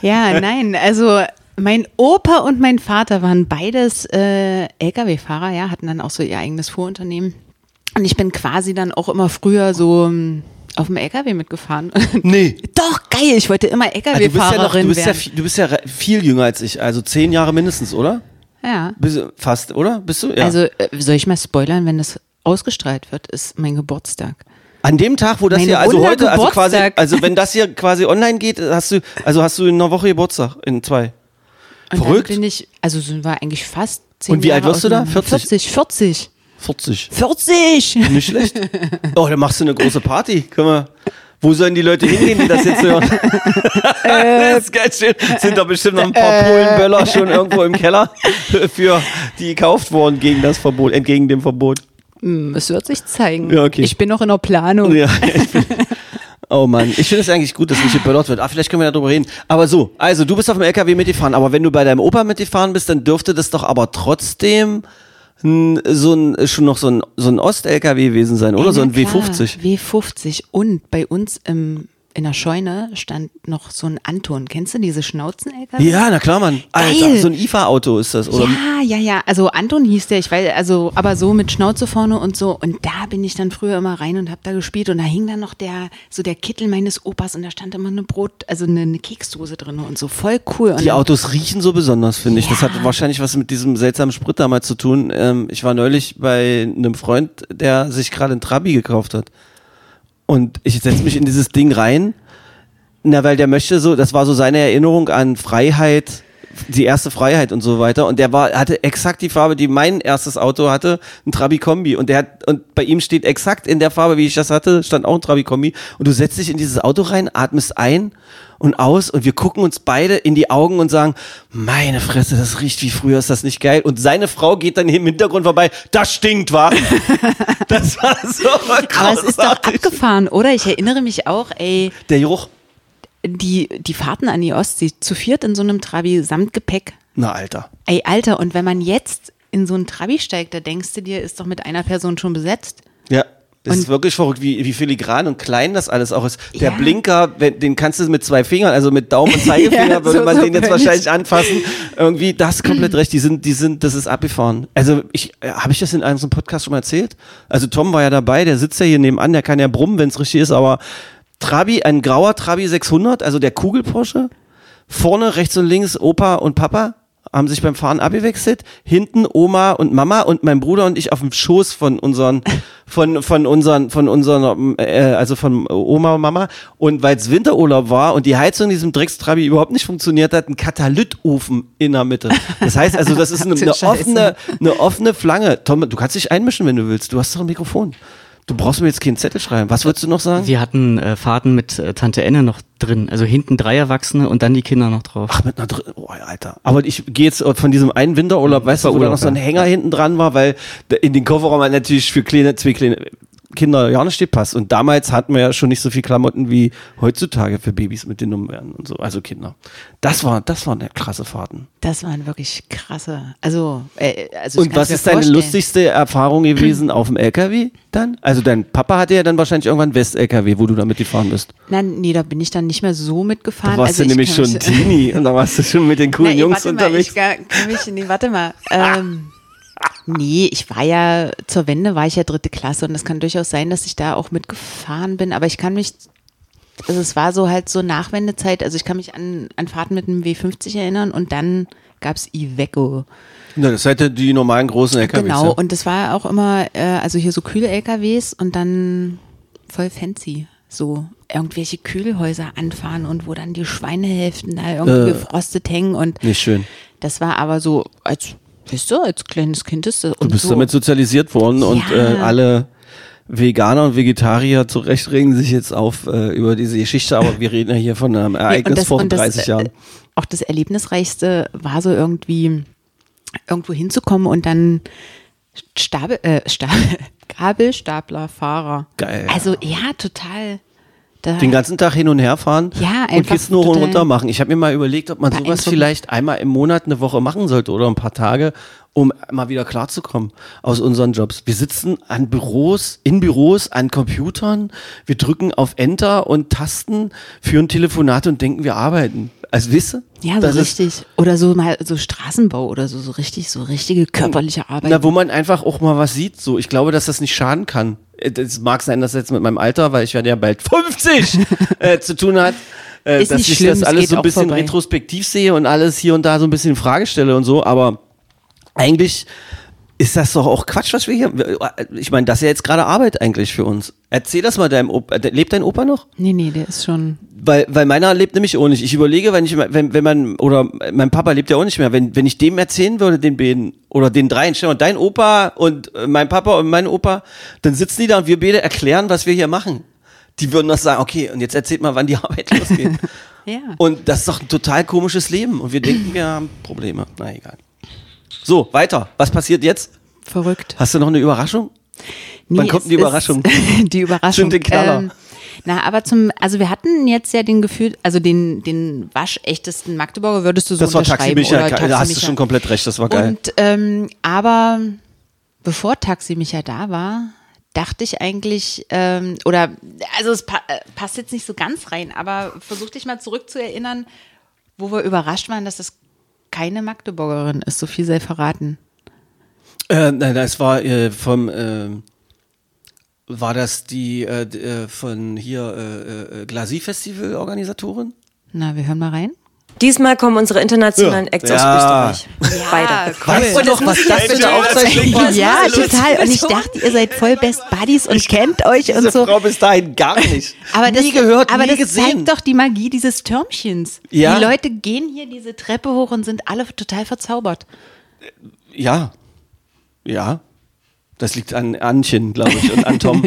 Ja, nein, also mein Opa und mein Vater waren beides äh, Lkw-Fahrer, ja, hatten dann auch so ihr eigenes Fuhrunternehmen. Und ich bin quasi dann auch immer früher so ähm, auf dem LKW mitgefahren. Nee. Doch, geil, ich wollte immer Ah, du bist ja noch, LKW-Fahrerin du bist ja, du bist ja viel jünger als ich, also zehn Jahre mindestens, oder? Ja. Bist, fast, oder? Bist du? Ja. Also äh, soll ich mal spoilern, wenn das ausgestrahlt wird, ist mein Geburtstag. An dem Tag, wo das Mein hier, also heute, also quasi, also wenn das hier quasi online geht, hast du, also hast du in einer Woche Geburtstag, in zwei. Und Verrückt. Dann bin ich, also sind wir eigentlich fast zehn Und wie alt Jahre wirst du da? auseinander. 40? 40, 40. 40. 40! Nicht schlecht. Oh, dann machst du eine große Party. Können wir. Wo sollen die Leute hingehen, die das jetzt hören? das ist geil. schön. Sind da bestimmt noch ein paar Polenböller schon irgendwo im Keller, für die gekauft worden gegen das Verbot, entgegen dem Verbot. Hm, Es wird sich zeigen. Ja, okay. Ich bin noch in der Planung. Ja, ich bin, oh Mann, ich finde es eigentlich gut, dass nicht geböllert wird. Ah, vielleicht können wir darüber reden. Aber so, also du bist auf dem LKW mitgefahren, aber wenn du bei deinem Opa mitgefahren bist, dann dürfte das doch aber trotzdem so ein, schon noch so ein, so ein Ost-LKW gewesen sein, oder? Ey, so ein klar, W50. W50. Und bei uns im, in der Scheune stand noch so ein Anton. Kennst du diese Schnauzen-LKW? Ja, na klar, Mann. Alter, Geil. so ein IFA-Auto ist das, oder? Ja, ja, ja. Also Anton hieß der, ich weiß, also, aber so mit Schnauze vorne und so. Und da bin ich dann früher immer rein und hab da gespielt. Und da hing dann noch der, so der Kittel meines Opas und da stand immer eine Brot, also eine, eine Keksdose drin und so. Voll cool. Und Die Autos riechen so besonders, finde ich. Das hat wahrscheinlich was mit diesem seltsamen Sprit damals zu tun. Ähm, ich war neulich bei einem Freund, der sich gerade ein Trabi gekauft hat. Und ich setze mich in dieses Ding rein. Na, weil der möchte so, das war so seine Erinnerung an Freiheit, die erste Freiheit und so weiter. Und der war, hatte exakt die Farbe, die mein erstes Auto hatte, ein Trabi Kombi. Und der hat, und bei ihm steht exakt in der Farbe, wie ich das hatte, stand auch ein Trabi Kombi. Und du setzt dich in dieses Auto rein, atmest ein und aus und wir gucken uns beide in die Augen und sagen, meine Fresse, das riecht wie früher, ist das nicht geil? Und seine Frau geht dann im Hintergrund vorbei, das stinkt, wa? das war so aber es ist doch großartig. abgefahren, oder? Ich erinnere mich auch, ey, Der Geruch, die, die Fahrten an die Ostsee zu viert in so einem Trabi samt Gepäck. na Alter. Ey, Alter, und wenn man jetzt in so einen Trabi steigt, da denkst du dir, ist doch mit einer Person schon besetzt. Ja. Es Und- ist wirklich verrückt, wie, wie filigran und klein das alles auch ist. Der Ja. Blinker, wenn, den kannst du mit zwei Fingern, also mit Daumen und Zeigefinger, Ja, würde so- man so den jetzt wahrscheinlich anfassen. Irgendwie, das komplett recht. Die sind, die sind, das ist abgefahren. Also ich, äh, habe ich das in einem so Podcast schon mal erzählt? Also Tom war ja dabei, der sitzt ja hier nebenan, der kann ja brummen, wenn es richtig ist, aber Trabi, ein grauer Trabi 600, also der Kugel Porsche. Vorne rechts und links Opa und Papa haben sich beim Fahren abgewechselt. Hinten Oma und Mama und mein Bruder und ich auf dem Schoß von unseren, von, von unseren, von unseren, äh, also von Oma und Mama. Und weil es Winterurlaub war und die Heizung in diesem Dreckstrabi überhaupt nicht funktioniert hat, ein Katalytofen in der Mitte. Das heißt also, das ist eine, eine offene, eine offene Flange. Tom, du kannst dich einmischen, wenn du willst. Du hast doch ein Mikrofon. Du brauchst mir jetzt keinen Zettel schreiben. Was würdest du noch sagen? Wir hatten äh, Fahrten mit äh, Tante Enne noch drin. Also hinten drei Erwachsene und dann die Kinder noch drauf. Ach, mit einer Dr oh, Alter. Aber ich gehe jetzt von diesem einen Winterurlaub, weißt du, wo da noch so ein. Hänger hinten dran war, weil in den Kofferraum hat natürlich für kleine, zwei kleine Kinder ja nicht steht passt. Und damals hatten wir ja schon nicht so viel Klamotten wie heutzutage für Babys mitgenommen werden und so, also Kinder. Das war, das waren krasse Fahrten. Das waren wirklich krasse. Also, äh, also und was ist deine vorstellen. lustigste Erfahrung gewesen auf dem LKW dann? Also dein Papa hatte ja dann wahrscheinlich irgendwann West-LKW, wo du damit gefahren bist. Nein, nee, da bin ich dann nicht mehr so mitgefahren. Da warst also du ich nämlich schon Teenie und da warst du schon mit den coolen ey, Jungs warte unterwegs. Mal, ich kann, kann mich, nee, warte mal. Ähm, nee, ich war ja, zur Wende war ich ja dritte Klasse und es kann durchaus sein, dass ich da auch mitgefahren bin, aber ich kann mich, also es war so halt so Nachwendezeit, also ich kann mich an, an Fahrten mit einem W50 erinnern und dann gab's Iveco. Na, das hätte die normalen großen LKWs. Genau, ja. und das war auch immer, äh, also hier so kühle LKWs und dann voll fancy. So irgendwelche Kühlhäuser anfahren und wo dann die Schweinehälften da irgendwie Äh. gefrostet hängen und Nicht schön. das war aber so, als, weißt du, als kleines Kind ist das. Du bist so. damit sozialisiert worden und Ja. äh, alle Veganer und Vegetarier zu Recht regen sich jetzt auf äh, über diese Geschichte, aber wir reden ja hier von einem Ereignis vor und 30 äh, Jahren. Auch das Erlebnisreichste war so irgendwie irgendwo hinzukommen und dann Stabel, äh, Stabel, Gabelstaplerfahrer. Geil. Also ja, total. Den ganzen Tag hin und her fahren Ja, und Kisten hoch und runter machen. Ich habe mir mal überlegt, ob man sowas vielleicht einmal im Monat eine Woche machen sollte oder ein paar Tage, um mal wieder klarzukommen aus unseren Jobs. Wir sitzen an Büros, in Büros, an Computern, wir drücken auf Enter und Tasten, führen Telefonate und denken, wir arbeiten. Also wisst ihr? ja, so richtig. Oder so mal so Straßenbau oder so, so richtig, so richtige körperliche Arbeit. Na, wo man einfach auch mal was sieht. So, ich glaube, dass das nicht schaden kann. Äh, Das mag sein, dass jetzt mit meinem Alter, weil ich werde ja bald 50 äh, zu tun hat. Äh, dass ich schlimm, das es alles so ein bisschen vorbei. retrospektiv sehe und alles hier und da so ein bisschen in Frage stelle und so, aber eigentlich ist das doch auch Quatsch, was wir hier. Ich meine, das ist ja jetzt gerade Arbeit eigentlich für uns. Erzähl das mal deinem Opa. Lebt dein Opa noch? Nee, nee, der ist schon. Weil, weil meiner lebt nämlich auch nicht. Ich überlege, wenn ich, wenn, wenn man, oder mein Papa lebt ja auch nicht mehr, wenn, wenn ich dem erzählen würde, den beiden, oder den dreien, stell mal, dein Opa und äh, mein Papa und mein Opa, dann sitzen die da und wir beide erklären, was wir hier machen. Die würden noch sagen, okay, und jetzt erzählt mal, wann die Arbeit losgeht. Ja. Und das ist doch ein total komisches Leben. Und wir denken, wir haben Probleme. Na egal. So, weiter. Was passiert jetzt? Verrückt. Hast du noch eine Überraschung? Nee, Wann kommt die Überraschung? Die Überraschung. Zünd den Knaller. Ähm, na, aber zum, also wir hatten jetzt ja den Gefühl, also den, den waschechtesten Magdeburger würdest du so Das war unterschreiben Taxi oder Da hast du schon komplett recht. Das war geil. Und, ähm, aber bevor Taxi Micha da war, dachte ich eigentlich, ähm, oder, also es pa äh, passt jetzt nicht so ganz rein, aber versuch dich mal zurückzuerinnern, wo wir überrascht waren, dass es keine Magdeburgerin ist, so viel sei verraten. Äh, nein, das war äh, vom ähm, war das die äh, äh, von hier äh, äh, Glasi Festival Organisatorin? Na, wir hören mal rein. Diesmal kommen unsere internationalen Acts Ja. aus Österreich. Beide. Weißt du noch, was das eine Aufzeichnung war? Ja, total. Und ich dachte, ihr seid voll Best Buddies und kennt euch und Diese so. Frau bis dahin gar nicht. Aber das, nie gehört, aber nie das gesehen. zeigt doch die Magie dieses Türmchens. Ja. Die Leute gehen hier diese Treppe hoch und sind alle total verzaubert. Ja, ja. Das liegt an Anchen, glaube ich, und an Tom.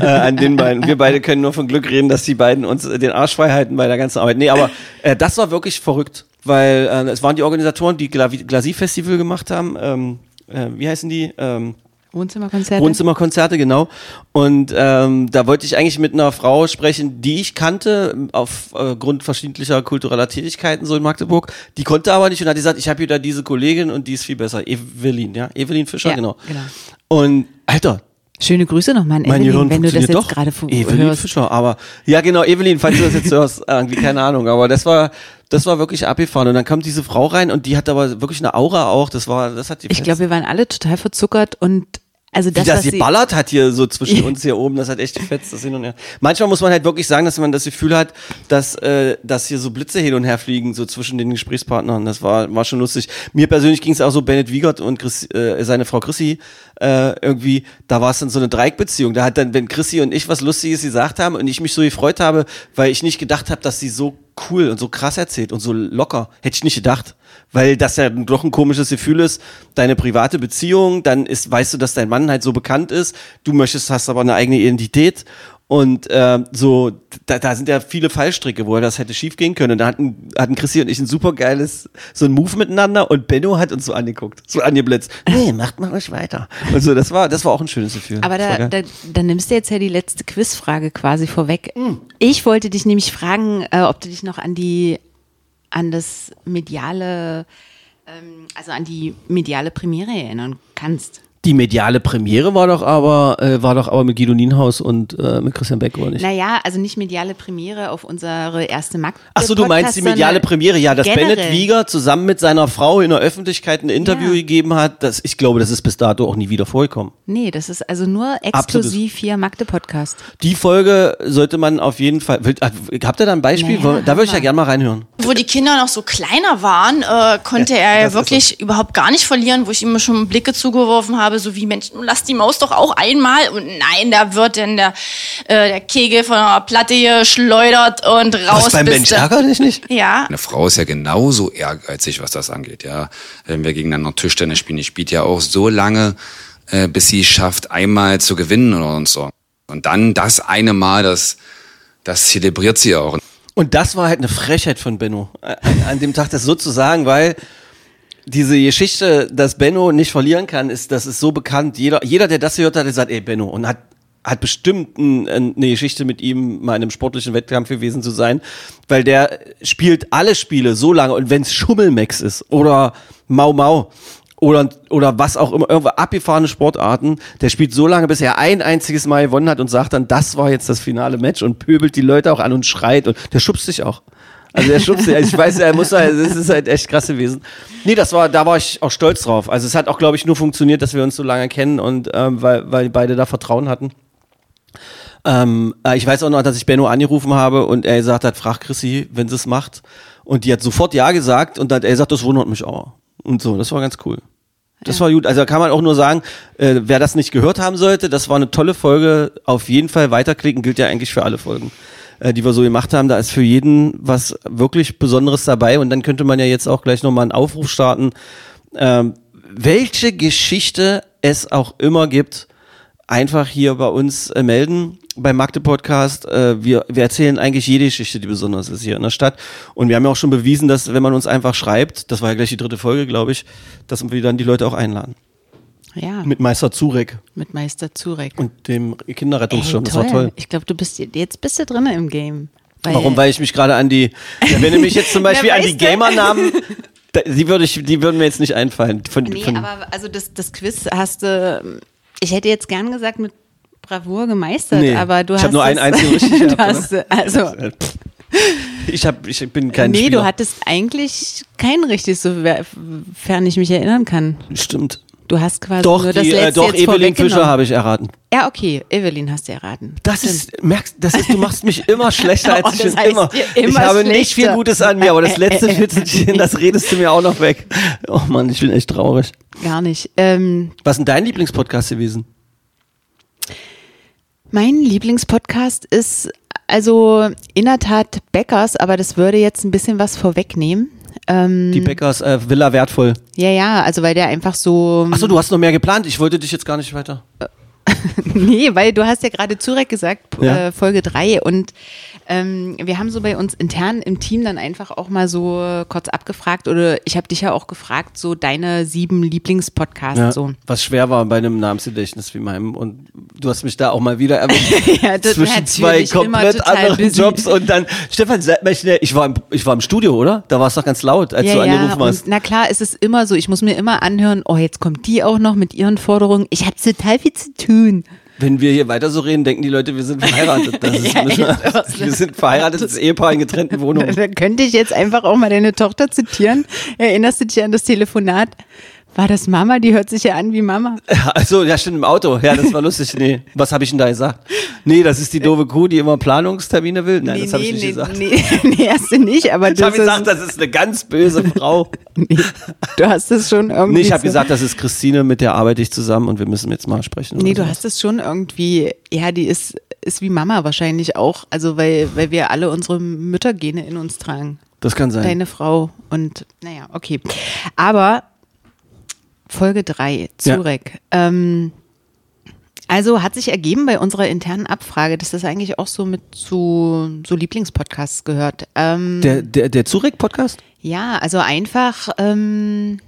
äh, an den beiden. Wir beide können nur von Glück reden, dass die beiden uns äh, den Arsch frei halten bei der ganzen Arbeit. Nee, aber äh, das war wirklich verrückt, weil äh, es waren die Organisatoren, die Glasi-Festival gemacht haben. Ähm, äh, wie heißen die? Ähm, Wohnzimmerkonzerte. Wohnzimmerkonzerte, genau. Und ähm, da wollte ich eigentlich mit einer Frau sprechen, die ich kannte, aufgrund verschiedentlicher kultureller Tätigkeiten so in Magdeburg. Die konnte aber nicht und hat gesagt, ich habe hier da diese Kollegin und die ist viel besser. Evelyn, ja? Evelyn Fischer, Ja, genau. genau. Und Alter, Schöne Grüße nochmal an mein Evelyn, wenn du das jetzt doch. gerade Evelyn hörst. Fischer, aber ja genau, Evelyn, falls du das jetzt hörst, irgendwie keine Ahnung, aber das war das war wirklich abgefahren und dann kam diese Frau rein und die hat aber wirklich eine Aura auch, das war das hat die Ich glaube, wir waren alle total verzuckert und also wie das, das was hier sie, ballert hat hier so zwischen uns hier oben, das hat echt gefetzt, das hin und her. Manchmal muss man halt wirklich sagen, dass man das Gefühl hat, dass, äh, dass hier so Blitze hin und her fliegen, so zwischen den Gesprächspartnern. Das war, war schon lustig. Mir persönlich ging es auch so, Bennett Wiegert und Chris, äh, seine Frau Chrissy, äh, irgendwie, da war es dann so eine Dreieckbeziehung. Da hat dann, wenn Chrissy und ich was Lustiges gesagt haben und ich mich so gefreut habe, weil ich nicht gedacht habe, dass sie so cool und so krass erzählt und so locker. Hätte ich nicht gedacht. Weil das ja doch ein komisches Gefühl ist, deine private Beziehung, dann ist, weißt du, dass dein Mann halt so bekannt ist, du möchtest, hast aber eine eigene Identität und äh, so, da, da sind ja viele Fallstricke, wo das hätte schief gehen können. Und da hatten, hatten Chrissy und ich ein super geiles, so ein Move miteinander und Benno hat uns so angeguckt, so angeblitzt. Nee, macht mal euch weiter. Und so, das war, das war auch ein schönes Gefühl. aber da, da, da nimmst du jetzt ja die letzte Quizfrage quasi vorweg. Hm. Ich wollte dich nämlich fragen, äh, ob du dich noch an die, an das mediale, ähm, also an die mediale Premiere erinnern kannst. Die mediale Premiere war doch aber, äh, war doch aber mit Guido Nienhaus und äh, mit Christian Beck, oder nicht? Naja, also nicht mediale Premiere auf unsere erste Markt. Ach so, du meinst die mediale Premiere, ja, dass Bennett Wieger zusammen mit seiner Frau in der Öffentlichkeit ein Interview Ja. gegeben hat, das, ich glaube, das ist bis dato auch nie wieder vorgekommen. Nee, das ist also nur exklusiv hier Magde Podcast. Die Folge sollte man auf jeden Fall, will- äh, habt ihr da ein Beispiel? Naja, da würde ich ja gerne mal reinhören. Wo die Kinder noch so kleiner waren, äh, konnte er ja das ist wirklich überhaupt gar nicht verlieren, wo ich ihm schon Blicke zugeworfen habe, so wie Mensch, nun lass die Maus doch auch einmal. Und nein, da wird denn der, äh, der Kegel von der Platte geschleudert und raus Was beim Mensch du. ärgert dich nicht? Ja, Eine Frau ist ja genauso ehrgeizig, was das angeht, ja. Wenn wir gegeneinander Tischtennis spielen, die spielt ja auch so lange, äh, bis sie es schafft, einmal zu gewinnen oder und so. Und dann das eine Mal, das, das zelebriert sie auch. Und das war halt eine Frechheit von Benno, äh, an, an dem Tag das so zu sagen, weil diese Geschichte, dass Benno nicht verlieren kann, ist, das ist so bekannt. Jeder, jeder, der das gehört hat, der sagt, ey Benno, und hat hat bestimmt ein, ein, eine Geschichte mit ihm mal in einem sportlichen Wettkampf gewesen zu sein, weil der spielt alle Spiele so lange und wenn es Schummelmex ist oder Mau Mau oder oder was auch immer, irgendwo abgefahrene Sportarten, der spielt so lange, bis er ein einziges Mal gewonnen hat und sagt dann, das war jetzt das finale Match und pöbelt die Leute auch an und schreit und der schubst sich auch. Also der schubst sich, also ich weiß, er muss halt, das ist halt echt krass gewesen. Nee, das war, da war ich auch stolz drauf. Also es hat auch, glaube ich, nur funktioniert, dass wir uns so lange kennen und ähm, weil, weil beide da Vertrauen hatten. Ähm, äh, ich weiß auch noch, dass ich Benno angerufen habe und er gesagt hat, frag Chrissy, wenn sie es macht. Und die hat sofort Ja gesagt und dann er gesagt, das wundert mich auch. Und so, das war ganz cool. Das war gut. Also da kann man auch nur sagen, äh, wer das nicht gehört haben sollte, das war eine tolle Folge. Auf jeden Fall weiterklicken, gilt ja eigentlich für alle Folgen, äh, die wir so gemacht haben. Da ist für jeden was wirklich Besonderes dabei. Und dann könnte man ja jetzt auch gleich nochmal einen Aufruf starten. Ähm, welche Geschichte es auch immer gibt, einfach hier bei uns äh, melden beim Magde Podcast. Äh, wir, wir erzählen eigentlich jede Geschichte, die besonders ist hier in der Stadt. Und wir haben ja auch schon bewiesen, dass wenn man uns einfach schreibt, das war ja gleich die dritte Folge, glaube ich, dass wir dann die Leute auch einladen. Ja, Mit Meister Zurek mit Meister Zurek. und dem Kinderrettungsschirm. Das war toll. Ich glaube, du bist jetzt bist du drin im Game. Weil, Warum? Weil ich mich gerade an die, wenn du mich jetzt zum Beispiel an die? Gamer-Namen, die würde ich, die würden mir jetzt nicht einfallen. Von, Nee, von, aber also das, das Quiz hast du, ich hätte jetzt gern gesagt, mit Bravour gemeistert, Nee, aber du ich hast. hab nur einen einzigen richtig du gehabt, hast, Also, ich, hab, ich bin kein nee, Spieler. du hattest eigentlich keinen richtig, sofern ich mich erinnern kann. Stimmt. Du hast quasi Doch, nur das die, äh, letzte doch jetzt Evelyn Fischer habe ich erraten. Ja, okay, Evelyn hast du erraten. Das ist, merkst, das ist, du machst mich immer schlechter als Oh, ich heißt Immer. immer Ich habe nicht viel schlechter. Gutes an mir, aber das letzte Viertelchen, das redest du mir auch noch weg. Oh Mann, ich bin echt traurig. Gar nicht. Ähm, Was ist denn dein Lieblingspodcast gewesen? Mein Lieblingspodcast ist also in der Tat Beckers, aber das würde jetzt ein bisschen was vorwegnehmen. Ähm, Die Bäckers äh, Villa Wertvoll. ja, ja, also weil der einfach so. Achso, du hast noch mehr geplant. Ich wollte dich jetzt gar nicht weiter. nee, weil du hast ja gerade Zurek gesagt, p- Ja. äh, Folge 3 und ähm, wir haben so bei uns intern im Team dann einfach auch mal so kurz abgefragt oder ich habe dich ja auch gefragt, so deine sieben Lieblingspodcasts Ja, so. Was schwer war bei einem Namensgedächtnis wie meinem. Und du hast mich da auch mal wieder erwischt. Ja, das zwischen zwei komplett anderen busy. Jobs. Und dann, Stefan, sag mal schnell, ich war, im, ich war im Studio, oder? Da war es doch ganz laut, als ja, du ja, angerufen hast. und na klar, es ist immer so, ich muss mir immer anhören, oh, jetzt kommt die auch noch mit ihren Forderungen. Ich habe total viel zu tun. Wenn wir hier weiter so reden, denken die Leute, wir sind verheiratet. Das ist, Ja, wir, wir sind verheiratetes Ehepaar in getrennten Wohnungen. Da könnte ich jetzt einfach auch mal deine Tochter zitieren. Erinnerst du dich an das Telefonat? War das Mama? Die hört sich ja an wie Mama. Also, ja, stimmt, im Auto. Ja, das war lustig. Nee, was habe ich denn da gesagt? Nee, das ist die doofe Kuh, die immer Planungstermine will. Nein, das habe ich nicht nee, gesagt. nee, nee, hast du nicht, aber Ich du habe hast gesagt, das ist eine ganz böse Frau. nee, du hast es schon irgendwie. Nee, ich habe so- gesagt, das ist Christine, mit der arbeite ich zusammen und wir müssen jetzt mal sprechen. Nee, du sowas. hast es schon irgendwie, ja, die ist, ist wie Mama wahrscheinlich auch. Also, weil, weil wir alle unsere Müttergene in uns tragen. Das kann sein. Deine Frau und, naja, okay. Aber Folge 3, Zurek. Ähm, also hat sich ergeben bei unserer internen Abfrage, dass das eigentlich auch so mit zu so Lieblingspodcasts gehört. Ähm, Der, der, der Zurek-Podcast? ja, also einfach, ähm,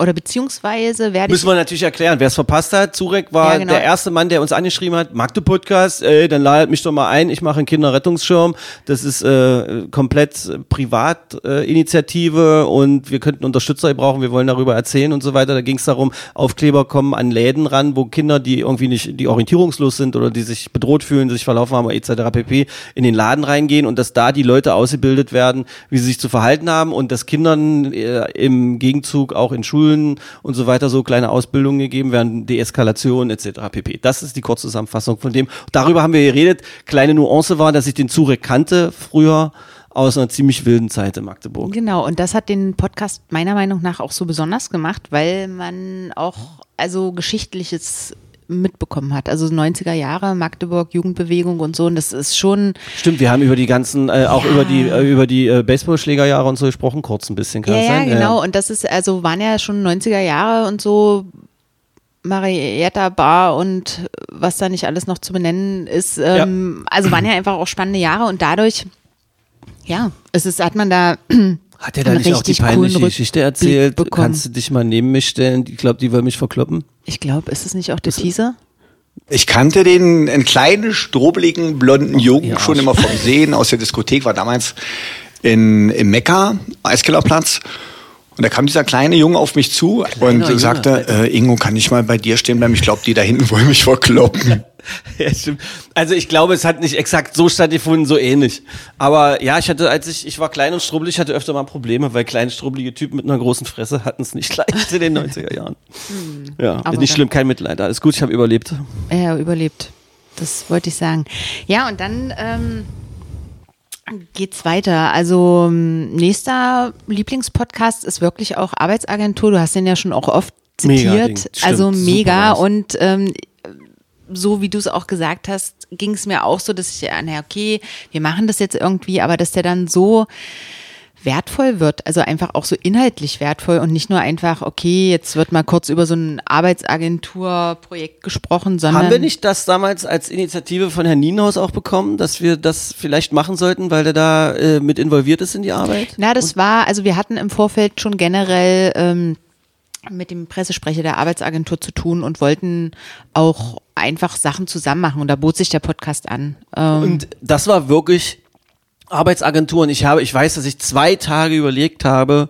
oder beziehungsweise werde ich. Müssen wir natürlich erklären, wer es verpasst hat. Zurek war Ja, genau. der erste Mann, der uns angeschrieben hat, Magde Podcast, ey, dann ladet mich doch mal ein, ich mache einen Kinderrettungsschirm. Das ist äh, komplett äh, Privatinitiative und wir könnten Unterstützer brauchen, wir wollen darüber erzählen und so weiter. Da ging es darum, Aufkleber kommen an Läden ran, wo Kinder, die irgendwie nicht, die orientierungslos sind oder die sich bedroht fühlen, sich verlaufen haben, etc. pp. in den Laden reingehen und dass da die Leute ausgebildet werden, wie sie sich zu verhalten haben und dass Kindern äh, im Gegenzug auch in Schulen und so weiter so kleine Ausbildungen gegeben werden, Deeskalation etc. pp. Das ist die Kurzzusammenfassung von dem. Darüber haben wir geredet. Kleine Nuance war, dass ich den Zurek kannte früher aus einer ziemlich wilden Zeit in Magdeburg. Genau, und das hat den Podcast meiner Meinung nach auch so besonders gemacht, weil man auch also Geschichtliches mitbekommen hat. Also 90er Jahre, Magdeburg, Jugendbewegung und so. Und das ist schon, Stimmt, wir haben über die ganzen, äh, auch Ja. über die, äh, über die äh, Baseballschlägerjahre und so gesprochen, kurz ein bisschen, kann ja, das ja, sein? genau. Und das ist, also waren ja schon 90er Jahre und so. Marietta Bar und was da nicht alles noch zu benennen ist. Ähm, Also waren ja einfach auch spannende Jahre und dadurch, ja, es ist, hat man da Hat er da nicht auch die peinliche Geschichte erzählt? Kannst du dich mal neben mich stellen? Ich glaube, die will mich verkloppen. Ich glaube, ist es nicht auch der Teaser? Ich kannte den einen kleinen, strobeligen, blonden Jungen schon immer vom Sehen aus der Diskothek, war damals in, im Mekka, Eiskellerplatz. Und da kam dieser kleine Junge auf mich zu und Junge, sagte, äh, Ingo, kann ich mal bei dir stehen bleiben? Ich glaube, die da hinten wollen mich verkloppen. Ja, stimmt. Also ich glaube, es hat nicht exakt so stattgefunden, so ähnlich. Aber ja, ich hatte, als ich, ich war klein und strubbelig, hatte öfter mal Probleme, weil kleine strubbelige Typen mit einer großen Fresse hatten es nicht leicht in den 90er Jahren. Ja, Aber nicht schlimm, kein Mitleid. Alles gut, ich habe überlebt. Ja, überlebt. Das wollte ich sagen. Ja, und dann ähm, geht's weiter. Also ähm, nächster Lieblingspodcast ist wirklich auch Arbeitsagentur. Du hast den ja schon auch oft zitiert. Stimmt, also mega. Und ähm, so wie du es auch gesagt hast, ging es mir auch so, dass ich, ja, na okay, wir machen das jetzt irgendwie, aber dass der dann so wertvoll wird, also einfach auch so inhaltlich wertvoll und nicht nur einfach, okay, jetzt wird mal kurz über so ein Arbeitsagenturprojekt gesprochen, sondern Haben wir nicht das damals als Initiative von Herrn Nienhaus auch bekommen, dass wir das vielleicht machen sollten, weil der da äh, mit involviert ist in die Arbeit? Na, das war, also wir hatten im Vorfeld schon generell ähm, mit dem Pressesprecher der Arbeitsagentur zu tun und wollten auch einfach Sachen zusammen machen und da bot sich der Podcast an. Ähm, Und das war wirklich Arbeitsagenturen. Ich habe, ich weiß, dass ich zwei Tage überlegt habe,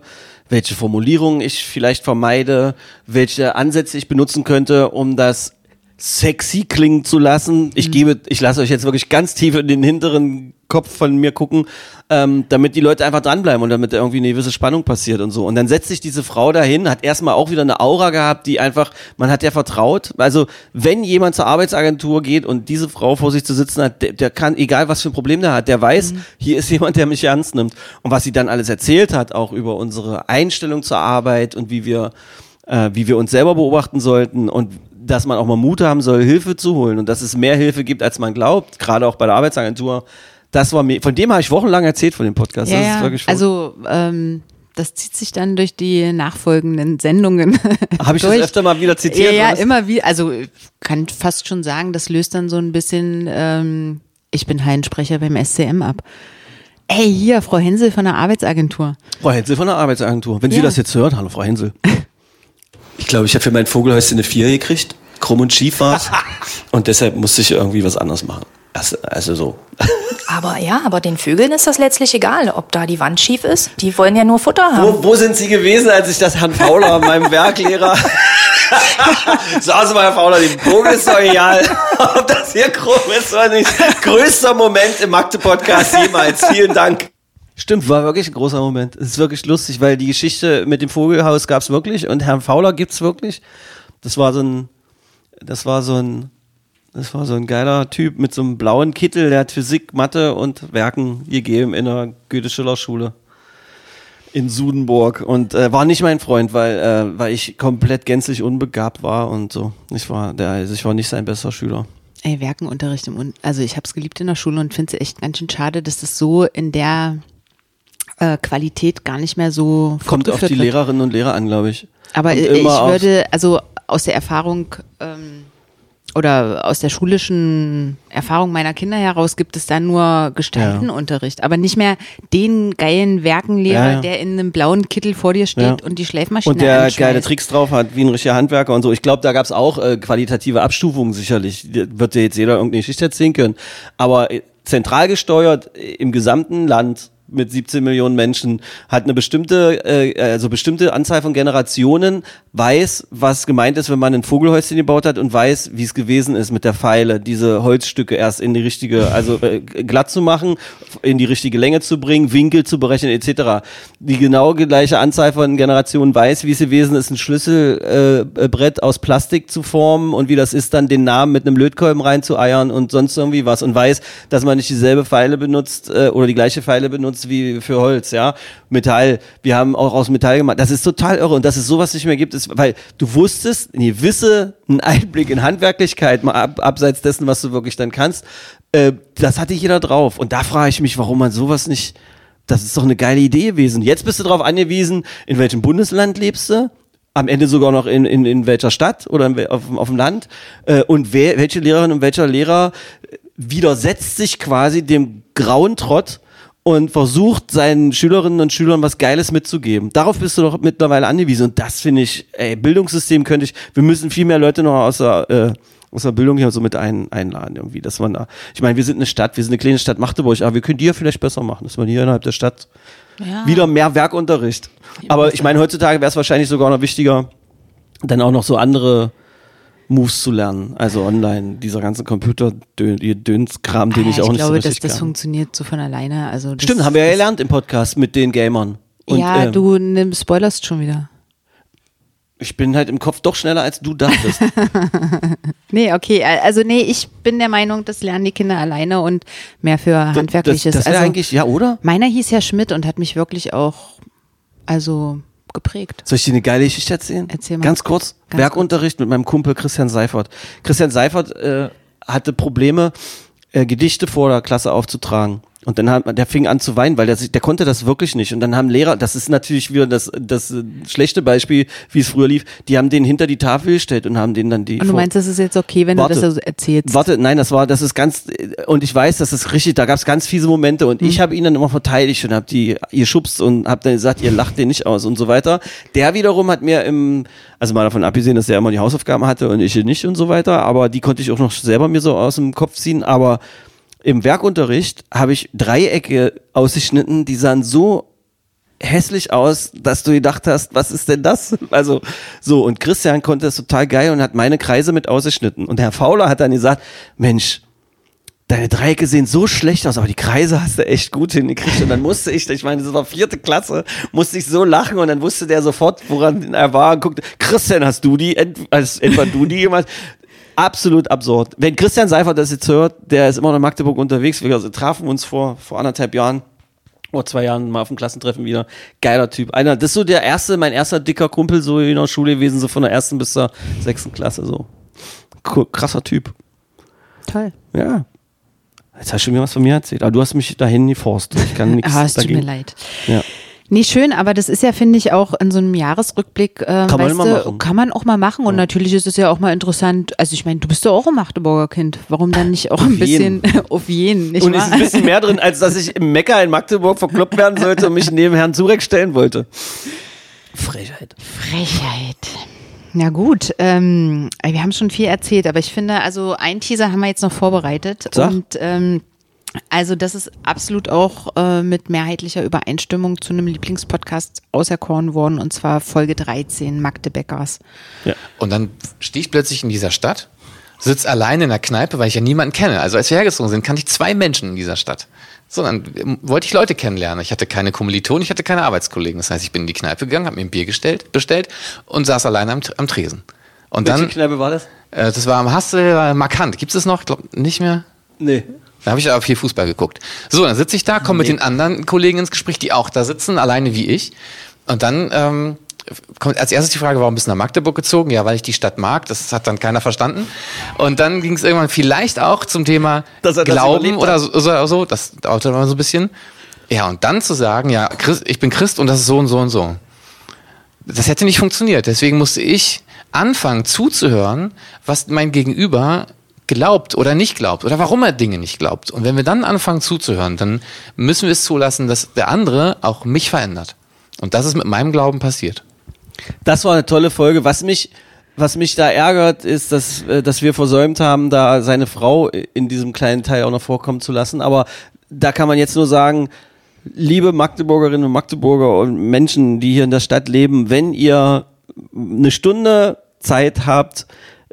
welche Formulierungen ich vielleicht vermeide, welche Ansätze ich benutzen könnte, um das sexy klingen zu lassen. Ich gebe, ich lasse euch jetzt wirklich ganz tief in den hinteren Kopf von mir gucken, ähm, damit die Leute einfach dranbleiben und damit irgendwie eine gewisse Spannung passiert und so. Und dann setzt sich diese Frau dahin, hat erstmal auch wieder eine Aura gehabt, die einfach, man hat ja vertraut. Also wenn jemand zur Arbeitsagentur geht und diese Frau vor sich zu sitzen hat, der, der kann, egal was für ein Problem der hat, der weiß, hier ist jemand, der mich ernst nimmt. Und was sie dann alles erzählt hat, auch über unsere Einstellung zur Arbeit und wie wir, äh, wie wir uns selber beobachten sollten und dass man auch mal Mut haben soll, Hilfe zu holen und dass es mehr Hilfe gibt, als man glaubt, gerade auch bei der Arbeitsagentur. Das war mir, von dem habe ich wochenlang erzählt von dem Podcast. ja, das ja. ist wirklich verrückt. also ähm, das zieht sich dann durch die nachfolgenden Sendungen. Habe ich das öfter mal wieder zitiert? Ja, ja, was? immer wie, also ich kann fast schon sagen, das löst dann so ein bisschen, ähm, ich bin Hallensprecher beim SCM ab. Ey, hier, Frau Hensel von der Arbeitsagentur. Frau Hensel von der Arbeitsagentur. Wenn Ja. Sie das jetzt hört, hallo Frau Hensel. Ich glaube, ich habe für mein Vogelhäuschen eine 4 gekriegt. Krumm und schief war's. und deshalb musste ich irgendwie was anderes machen. Also, also so. Aber ja, aber den Vögeln ist das letztlich egal, ob da die Wand schief ist. Die wollen ja nur Futter haben. Wo, wo sind Sie gewesen, als ich das Herrn Fauler, meinem Werklehrer, Sie mal, Herr Fauler, dem Vogel ist doch egal, ob das hier krumm ist oder nicht. Größter Moment im Magde-Podcast jemals. Vielen Dank. Stimmt, war wirklich ein großer Moment. Es ist wirklich lustig, weil die Geschichte mit dem Vogelhaus gab's wirklich und Herrn Fauler gibt's wirklich. Das war so ein, das war so ein, das war so ein geiler Typ mit so einem blauen Kittel, der hat Physik, Mathe und Werken gegeben in der Goethe-Schiller-Schule in Sudenburg und äh, war nicht mein Freund, weil, äh, weil ich komplett gänzlich unbegabt war und so. Ich war, der, also ich war nicht sein bester Schüler. Ey, Werkenunterricht im Un also ich habe es geliebt in der Schule und finde es echt ganz schön schade, dass das so in der äh, Qualität gar nicht mehr so Kommt auf die wird. Lehrerinnen und Lehrer an, glaube ich. Aber Kommt ich würde, also aus der Erfahrung ähm, oder aus der schulischen Erfahrung meiner Kinder heraus gibt es da nur Gestaltenunterricht, aber nicht mehr den geilen Werkenlehrer, Ja, ja. der in einem blauen Kittel vor dir steht Ja. und die Schleifmaschine Und der anschmeißt. geile Tricks drauf hat, wie ein richtiger Handwerker und so. Ich glaube, da gab's auch äh, qualitative Abstufungen sicherlich. Wird dir jetzt jeder irgendeine Geschichte erzählen können. Aber äh, zentral gesteuert äh, im gesamten Land mit 17 Millionen Menschen hat eine bestimmte, äh, also bestimmte Anzahl von Generationen weiß, was gemeint ist, wenn man ein Vogelhäuschen gebaut hat und weiß, wie es gewesen ist mit der Pfeile, diese Holzstücke erst in die richtige, also äh, glatt zu machen, in die richtige Länge zu bringen, Winkel zu berechnen etc. Die genau gleiche Anzahl von Generationen weiß, wie es gewesen ist, ein Schlüsselbrett äh, aus Plastik zu formen und wie das ist, dann den Namen mit einem Lötkolben reinzueiern und sonst irgendwie was und weiß, dass man nicht dieselbe Pfeile benutzt äh, oder die gleiche Pfeile benutzt wie für Holz, ja. Metall, wir haben auch aus Metall gemacht. Das ist total irre und dass es sowas nicht mehr gibt, ist, weil du wusstest, eine gewisse einen Einblick in Handwerklichkeit, mal ab, abseits dessen, was du wirklich dann kannst, äh, das hatte jeder drauf. Und da frage ich mich, warum man sowas nicht, das ist doch eine geile Idee gewesen. Jetzt bist du darauf angewiesen, in welchem Bundesland lebst du, am Ende sogar noch in, in, in welcher Stadt oder auf, auf dem Land äh, und wer, welche Lehrerin und welcher Lehrer widersetzt sich quasi dem grauen Trott und versucht seinen Schülerinnen und Schülern was Geiles mitzugeben. Darauf bist du doch mittlerweile angewiesen und das finde ich, ey, Bildungssystem könnte ich, wir müssen viel mehr Leute noch aus der, äh, aus der Bildung hier so mit ein, einladen irgendwie, dass man da, ich meine, wir sind eine Stadt, wir sind eine kleine Stadt Magdeburg, aber wir können die ja vielleicht besser machen, dass man hier innerhalb der Stadt Ja. wieder mehr Werkunterricht. Aber ich meine, heutzutage wäre es wahrscheinlich sogar noch wichtiger, dann auch noch so andere Moves zu lernen. Also online, dieser ganze Computer-Dönskram, den Ah, ich auch nicht glaube, so dass richtig das kann. funktioniert so von alleine. Also das, Stimmt, haben wir ja gelernt im Podcast mit den Gamern. Und, ja, ähm, du nimm, spoilerst schon wieder. Ich bin halt im Kopf doch schneller, als du dachtest. Nee, okay, also nee, ich bin der Meinung, das lernen die Kinder alleine und mehr für Handwerkliches. das wär also, eigentlich- ja, oder? Meiner hieß ja Schmidt und hat mich wirklich auch, also geprägt. Soll ich dir eine geile Geschichte erzählen? Erzähl mal. Ganz kurz. Ganz Werkunterricht mit meinem Kumpel Christian Seifert. Christian Seifert äh, hatte Probleme, äh, Gedichte vor der Klasse aufzutragen. Und dann hat man, der fing an zu weinen, weil der, sich- der konnte das wirklich nicht. Und dann haben Lehrer, das ist natürlich wieder das, das äh, schlechte Beispiel, wie es früher lief, die haben den hinter die Tafel gestellt und haben den dann die. Und du meinst, das ist jetzt okay, wenn Warte. du das so erzählst? Warte, nein, das war, das ist ganz, und ich weiß, das ist richtig, da gab es ganz fiese Momente und Mhm. ich habe ihn dann immer verteidigt und habe die, ihr schubst und habe dann gesagt, ihr lacht den nicht aus und so weiter. Der wiederum hat mir im, also mal davon abgesehen, dass er immer die Hausaufgaben hatte und ich nicht und so weiter, aber die konnte ich auch noch selber mir so aus dem Kopf ziehen, aber im Werkunterricht habe ich Dreiecke ausgeschnitten, die sahen so hässlich aus, dass du gedacht hast, was ist denn das? Also so und Christian konnte das total geil und hat meine Kreise mit ausgeschnitten und Herr Fauler hat dann gesagt, Mensch, deine Dreiecke sehen so schlecht aus, aber die Kreise hast du echt gut hingekriegt und dann musste ich, ich meine, das war vierte Klasse, musste ich so lachen und dann wusste der sofort, woran er war und guckte, Christian, hast du die, als etwa du die gemacht? Absolut absurd. Wenn Christian Seifert das jetzt hört, der ist immer noch in Magdeburg unterwegs. Wir also, trafen uns vor, vor anderthalb Jahren vor zwei Jahren mal auf dem Klassentreffen wieder. Geiler Typ. Einer, das ist so der erste, mein erster dicker Kumpel so in der Schule gewesen, so von der ersten bis zur sechsten Klasse so. Krasser Typ. Toll. Ja. Jetzt hast du mir was von mir erzählt, aber du hast mich dahin geforst. Ich kann nichts Ah, es tut mir leid. Ja. Nee, schön, aber das ist ja, finde ich, auch in so einem Jahresrückblick, äh, Kann man weißt immer du, machen. kann man auch mal machen. Und natürlich ist es ja auch mal interessant. Also ich meine, du bist doch auch ein Magdeburger Kind. Warum dann nicht auch ein bisschen jeden. auf jeden, nicht Und es wahr? ist ein bisschen mehr drin, als dass ich im Mecker in Magdeburg verkloppt werden sollte und mich neben Herrn Zurek stellen wollte. Frechheit. Frechheit. Na gut, ähm, wir haben schon viel erzählt, aber ich finde, also ein Teaser haben wir jetzt noch vorbereitet. Sag. Und ähm, also das ist absolut auch äh, mit mehrheitlicher Übereinstimmung zu einem Lieblingspodcast auserkoren worden, und zwar Folge 13, Magdebeckers. Und dann stehe ich plötzlich in dieser Stadt, sitze alleine in der Kneipe, weil ich ja niemanden kenne. Also als wir hergezogen sind, kannte ich zwei Menschen in dieser Stadt. So, dann ähm, wollte ich Leute kennenlernen. Ich hatte keine Kommilitonen, ich hatte keine Arbeitskollegen. Das heißt, ich bin in die Kneipe gegangen, habe mir ein Bier gestellt, bestellt und saß alleine am, am Tresen. Und Welche dann, Kneipe war das? äh, das war am Hassel markant. Gibt es das noch? Ich glaube nicht mehr. Nee. Da habe ich aber viel Fußball geguckt. So, dann sitze ich da, komme mit den anderen Kollegen ins Gespräch, die auch da sitzen, alleine wie ich. Und dann ähm, kommt als erstes die Frage, warum bist du nach Magdeburg gezogen? Ja, weil ich die Stadt mag. Das hat dann keiner verstanden. Und dann ging es irgendwann vielleicht auch zum Thema Glauben oder so, so, so. Das dauerte immer so ein bisschen. Ja, und dann zu sagen, ja, Christ, ich bin Christ und das ist so und so und so. Das hätte nicht funktioniert. Deswegen musste ich anfangen zuzuhören, was mein Gegenüber glaubt oder nicht glaubt oder warum er Dinge nicht glaubt. Und wenn wir dann anfangen zuzuhören, dann müssen wir es zulassen, dass der andere auch mich verändert. Und das ist mit meinem Glauben passiert. Das war eine tolle Folge. Was mich, was mich da ärgert, ist, dass, äh, dass wir versäumt haben, da seine Frau in diesem kleinen Teil auch noch vorkommen zu lassen. Aber da kann man jetzt nur sagen, liebe Magdeburgerinnen und Magdeburger und Menschen, die hier in der Stadt leben, wenn ihr eine Stunde Zeit habt,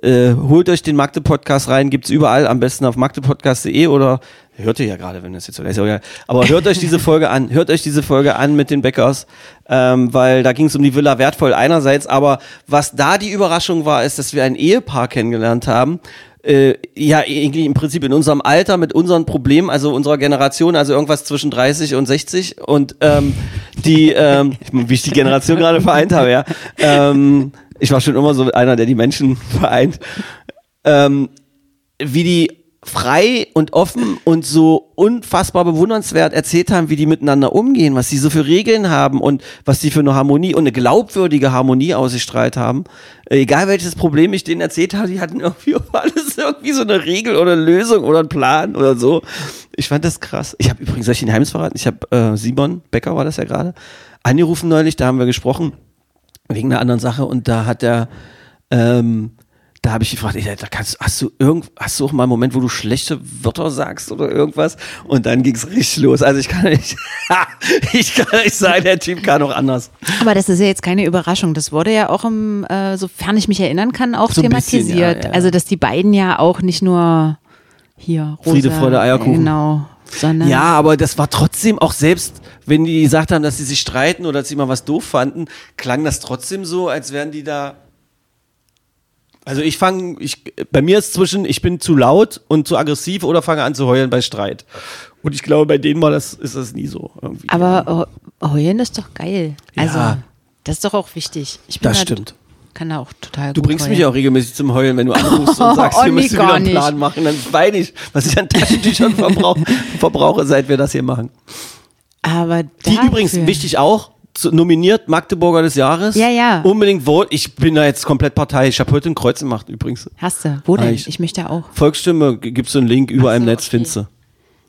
äh, holt euch den Magde-Podcast rein, gibt's überall, am besten auf magdepodcast.de oder hört ihr ja gerade, wenn das jetzt so ist, aber hört euch diese Folge an, hört euch diese Folge an mit den Bäckers, ähm, weil da ging es um die Villa wertvoll einerseits, aber was da die Überraschung war, ist, dass wir ein Ehepaar kennengelernt haben, äh, ja, irgendwie im Prinzip in unserem Alter mit unseren Problemen, also unserer Generation, also irgendwas zwischen 30 und 60 und ähm, die, ähm, wie ich die Generation gerade vereint habe, ja. Ähm, ich war schon immer so einer, der die Menschen vereint. Ähm, wie die frei und offen und so unfassbar bewundernswert erzählt haben, wie die miteinander umgehen, was sie so für Regeln haben und was sie für eine Harmonie und eine glaubwürdige Harmonie ausgestrahlt haben. Äh, Egal welches Problem ich denen erzählt habe, die hatten irgendwie alles irgendwie so eine Regel oder eine Lösung oder einen Plan oder so. Ich fand das krass. Ich habe übrigens, soll ich den Geheimnis verraten? Ich habe äh, Simon Becker war das ja gerade, angerufen neulich, da haben wir gesprochen wegen einer anderen Sache und da hat er ähm, da habe ich gefragt, ich, da kannst, hast du irgend, hast du auch mal einen Moment, wo du schlechte Wörter sagst oder irgendwas? Und dann ging's richtig los. Also ich kann nicht, ich kann nicht sagen, der Typ kann auch anders. Aber das ist ja jetzt keine Überraschung. Das wurde ja auch im, äh, sofern ich mich erinnern kann, auch So ein bisschen, thematisiert. ja, ja. Also dass die beiden ja auch nicht nur hier rosa, Friede, Freude, Eierkuchen. Genau. Sondern Ja, aber das war trotzdem auch selbst, wenn die gesagt haben, dass sie sich streiten oder dass sie mal was doof fanden, klang das trotzdem so, als wären die da. Also ich fange, ich, bei mir ist zwischen, ich bin zu laut und zu aggressiv oder fange an zu heulen bei Streit. Und ich glaube, bei denen war das, ist das nie so irgendwie. Aber oh, heulen ist doch geil. Also ja, Das ist doch auch wichtig. Ich bin Das da- stimmt. Kann da auch total Du gut bringst heulen. mich auch regelmäßig zum Heulen, wenn du anrufst und sagst, Oh, wir müssen wieder einen nicht. Plan machen. Dann weine ich, was ich an Taschentüchern verbrauch, verbrauche, seit wir das hier machen. Aber Die übrigens, wichtig auch, nominiert Magdeburger des Jahres. Ja, ja. Unbedingt vote. Ich bin da jetzt komplett Partei. Ich habe heute ein Kreuz gemacht übrigens. Hast du? Wo denn? Ah, Ich, ich- möchte auch. Volksstimme, g- gibt's so einen Link überall im Netz, findest du.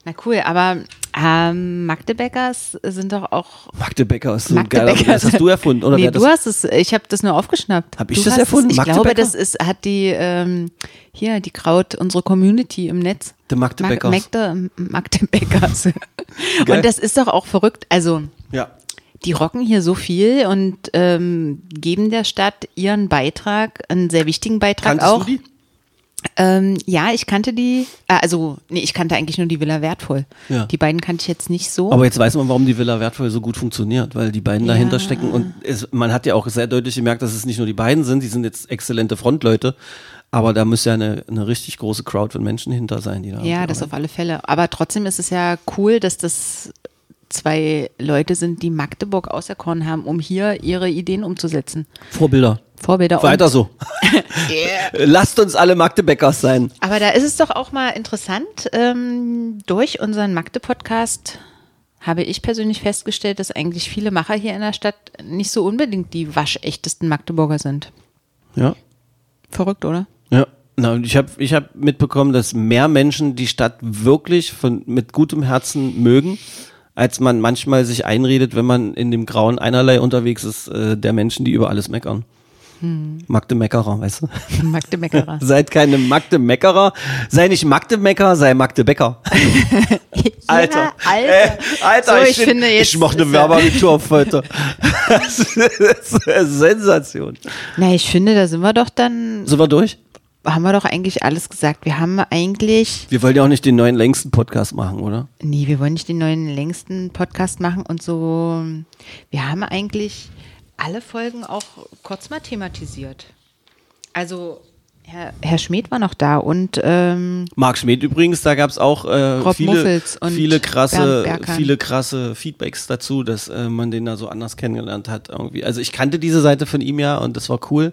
Na cool, aber ähm, Magdebeckers sind doch auch Magdebecker ist so ein geiler. Das hast du erfunden, oder nee, du das? hast es, ich habe das nur aufgeschnappt. Hab ich Du das erfunden? Es, ich glaube, das ist, hat die, ähm, hier, die Kraut, unsere Community im Netz. Der Magdebeckers. Mag, Magde, Magdebeckers. Und das ist doch auch verrückt, also Ja. die rocken hier so viel und ähm, geben der Stadt ihren Beitrag, einen sehr wichtigen Beitrag Kanntest auch. du die? Ähm, ja, ich kannte die, äh, also nee, ich kannte eigentlich nur die Villa Wertvoll. Ja. Die beiden kannte ich jetzt nicht so. Aber jetzt weiß man, warum die Villa wertvoll so gut funktioniert, weil die beiden Ja. dahinter stecken und es, man hat ja auch sehr deutlich gemerkt, dass es nicht nur die beiden sind, die sind jetzt exzellente Frontleute, aber da muss ja eine, eine richtig große Crowd von Menschen hinter sein, die da. Ja, das auf alle Fälle. Aber trotzdem ist es ja cool, dass das zwei Leute sind, die Magdeburg auserkoren haben, um hier ihre Ideen umzusetzen. Vorbilder. Vorbilder. Weiter und, so. Lasst uns alle Magdebeckers sein. Aber da ist es doch auch mal interessant, ähm, durch unseren Magde-Podcast habe ich persönlich festgestellt, dass eigentlich viele Macher hier in der Stadt nicht so unbedingt die waschechtesten Magdeburger sind. Ja. Verrückt, oder? Ja. Na, und ich habe ich hab mitbekommen, dass mehr Menschen die Stadt wirklich von, mit gutem Herzen mögen, als man manchmal sich einredet, wenn man in dem grauen Einerlei unterwegs ist, äh, der Menschen, die über alles meckern. Hm. Magde Meckerer, weißt du? Magde Meckerer. Seid keine Magde Meckerer, sei nicht Magde Mecker, sei Magde Becker. Alter. Alter. Äh, Alter, So, ich, ich find- finde jetzt ich mache eine er- Werbeagentur auf heute. Das ist eine Sensation. Na, ich finde, da sind wir doch dann, Sind wir durch? haben wir doch eigentlich alles gesagt. Wir haben eigentlich Wir wollen ja auch nicht den neuen längsten Podcast machen, oder? Nee, wir wollen nicht den neuen längsten Podcast machen und so. Wir haben eigentlich alle Folgen auch kurz mal thematisiert. Also Herr, Herr Schmidt war noch da und ähm, Marc Schmidt übrigens, da gab es auch äh, viele, viele krasse, viele krasse Feedbacks dazu, dass äh, man den da so anders kennengelernt hat irgendwie. Also ich kannte diese Seite von ihm ja und das war cool.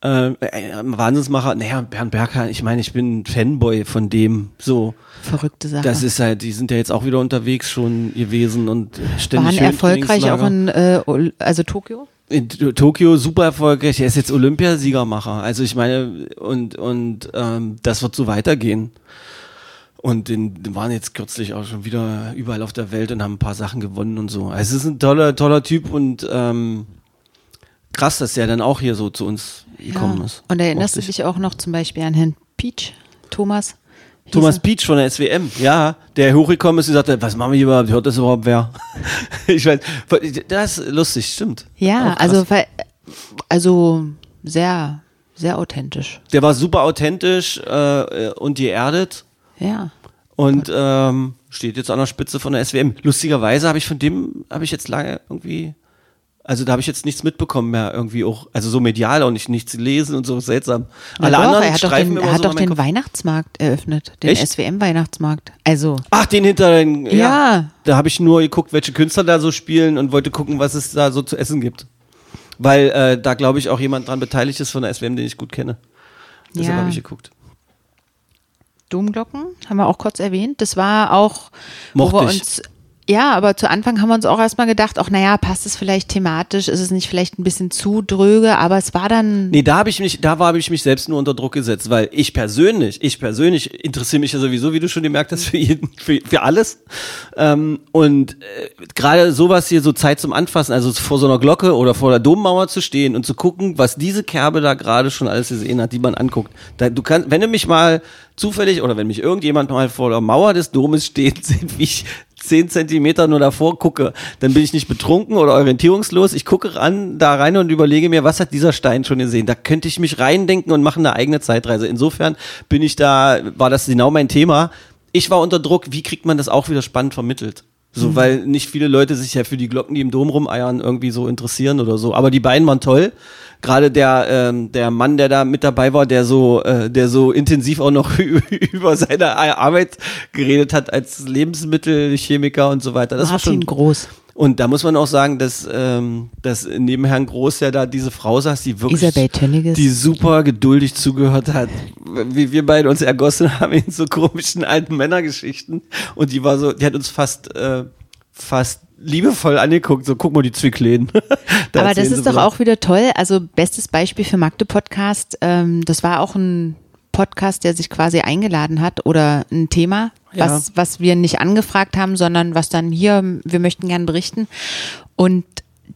Äh, äh, Wahnsinnsmacher, naja, Bernd Berkan, ich meine, ich bin ein Fanboy von dem, so. verrückte Sache. Das ist halt, die sind ja jetzt auch wieder unterwegs schon gewesen und ständig waren erfolgreich auch in äh, also Tokio. in Tokio super erfolgreich. Er ist jetzt Olympiasiegermacher. Also ich meine, und, und ähm, das wird so weitergehen. Und den, den waren jetzt kürzlich auch schon wieder überall auf der Welt und haben ein paar Sachen gewonnen und so. Also es ist ein toller, toller Typ und ähm, krass, dass der dann auch hier so zu uns gekommen ist. Und erinnerst du dich auch noch zum Beispiel an Herrn Peach, Thomas? Thomas? Peach von der SWM, ja, der hochgekommen ist und sagte, was machen wir hier überhaupt? Hört das überhaupt wer? ich weiß, das ist lustig, stimmt. Ja, also also sehr sehr authentisch. Der war super authentisch äh, und geerdet. Ja. Und ähm, steht jetzt an der Spitze von der SWM. Lustigerweise habe ich von dem, habe ich jetzt lange irgendwie, also da habe ich jetzt nichts mitbekommen mehr, irgendwie auch, also so medial auch nicht, nichts lesen und so seltsam. Na Alle doch, anderen er hat doch streifen den, immer er hat so doch den Kopf. Weihnachtsmarkt eröffnet, den Echt? SWM-Weihnachtsmarkt. Also, Ach, den hinter den, ja. Ja. Da habe ich nur geguckt, welche Künstler da so spielen und wollte gucken, was es da so zu essen gibt. Weil äh, da, glaube ich, auch jemand dran beteiligt ist von der SWM, den ich gut kenne. Deshalb Ja. habe ich geguckt. Domglocken haben wir auch kurz erwähnt. Das war auch, Mochte wo wir ich. uns, ja, aber zu Anfang haben wir uns auch erstmal gedacht, ach naja, passt es vielleicht thematisch, ist es nicht vielleicht ein bisschen zu dröge, aber es war dann, Nee, da habe ich mich, da habe ich mich selbst nur unter Druck gesetzt, weil ich persönlich, ich persönlich interessiere mich ja sowieso, wie du schon gemerkt hast, für jeden, für, für alles. Ähm, und äh, gerade sowas hier so Zeit zum Anfassen, also vor so einer Glocke oder vor der Dommauer zu stehen und zu gucken, was diese Kerbe da gerade schon alles gesehen hat, die man anguckt. Da, du kannst, wenn du mich mal zufällig oder wenn mich irgendjemand mal vor der Mauer des Domes steht, sieht, wie ich zehn Zentimeter nur davor gucke, dann bin ich nicht betrunken oder orientierungslos. Ich gucke ran, da rein und überlege mir, was hat dieser Stein schon gesehen? Da könnte ich mich reindenken und mache eine eigene Zeitreise. Insofern bin ich da, war das genau mein Thema. Ich war unter Druck, wie kriegt man das auch wieder spannend vermittelt? So, Mhm. weil nicht viele Leute sich ja für die Glocken, die im Dom rumeiern, irgendwie so interessieren oder so. Aber die beiden waren toll. Gerade der, ähm, der Mann, der da mit dabei war, der so, äh, der so intensiv auch noch über seine Arbeit geredet hat als Lebensmittelchemiker und so weiter. Das war Martin schon Groß. Und da muss man auch sagen, dass, ähm, dass neben Herrn Groß ja da diese Frau saß, die wirklich, die super geduldig zugehört hat, wie wir beide uns ergossen haben in so komischen alten Männergeschichten. Und die war so, die hat uns fast, äh, fast liebevoll angeguckt, so guck mal die Zwickläden. Da Aber das ist doch was. auch wieder toll. Also bestes Beispiel für Magde Podcast. Ähm, das war auch ein Podcast, der sich quasi eingeladen hat oder ein Thema, Ja. was, was wir nicht angefragt haben, sondern was dann hier, wir möchten gern berichten. Und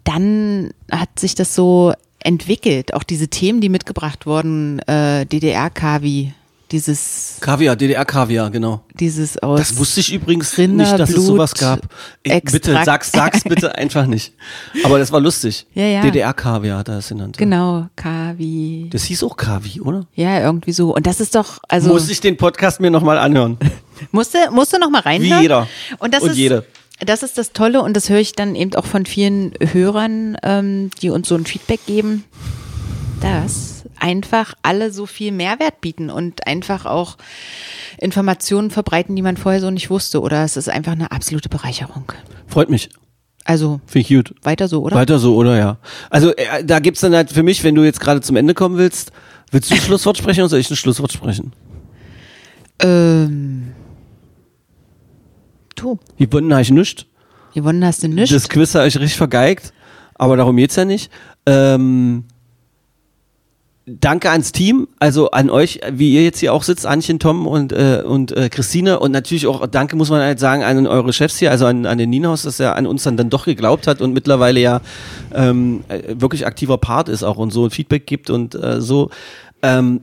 dann hat sich das so entwickelt. Auch diese Themen, die mitgebracht wurden, äh, DDR-Kavi, dieses, Kaviar, DDR-Kaviar, genau. dieses aus. Das wusste ich übrigens Rinder, nicht, dass es Blut, sowas gab. Ey, bitte, sag's, sag's bitte einfach nicht. Aber das war lustig. Ja, ja. DDR-Kaviar hat er es genannt. Genau, Kavi. Das hieß auch Kavi, oder? Ja, irgendwie so. Und das ist doch, also. Muss ich den Podcast mir nochmal anhören. Musste, musste noch mal reinhören. Wie jeder. Und das Und ist, jede. Das ist das Tolle und das höre ich dann eben auch von vielen Hörern, ähm, die uns so ein Feedback geben, dass einfach alle so viel Mehrwert bieten und einfach auch Informationen verbreiten, die man vorher so nicht wusste. Oder es ist einfach eine absolute Bereicherung. Freut mich. Also Finde ich gut. weiter so, oder? Weiter so, oder ja. Also äh, da gibt's dann halt für mich, wenn du jetzt gerade zum Ende kommen willst, willst du ein Schlusswort sprechen oder soll ich ein Schlusswort sprechen? Ähm, du, Gewonnen habe ich nichts. gewonnen hast du nichts. Das Quiz habe ich richtig vergeigt, aber darum geht's ja nicht. Ähm, danke ans Team, also an euch, wie ihr jetzt hier auch sitzt, Anchen, Tom und, äh, und äh, Christine. Und natürlich auch danke, muss man halt sagen, an eure Chefs hier, also an, an den Nienhaus, dass er an uns dann, dann doch geglaubt hat und mittlerweile ja ähm, äh, wirklich aktiver Part ist auch und so Feedback gibt und äh, so. Ähm,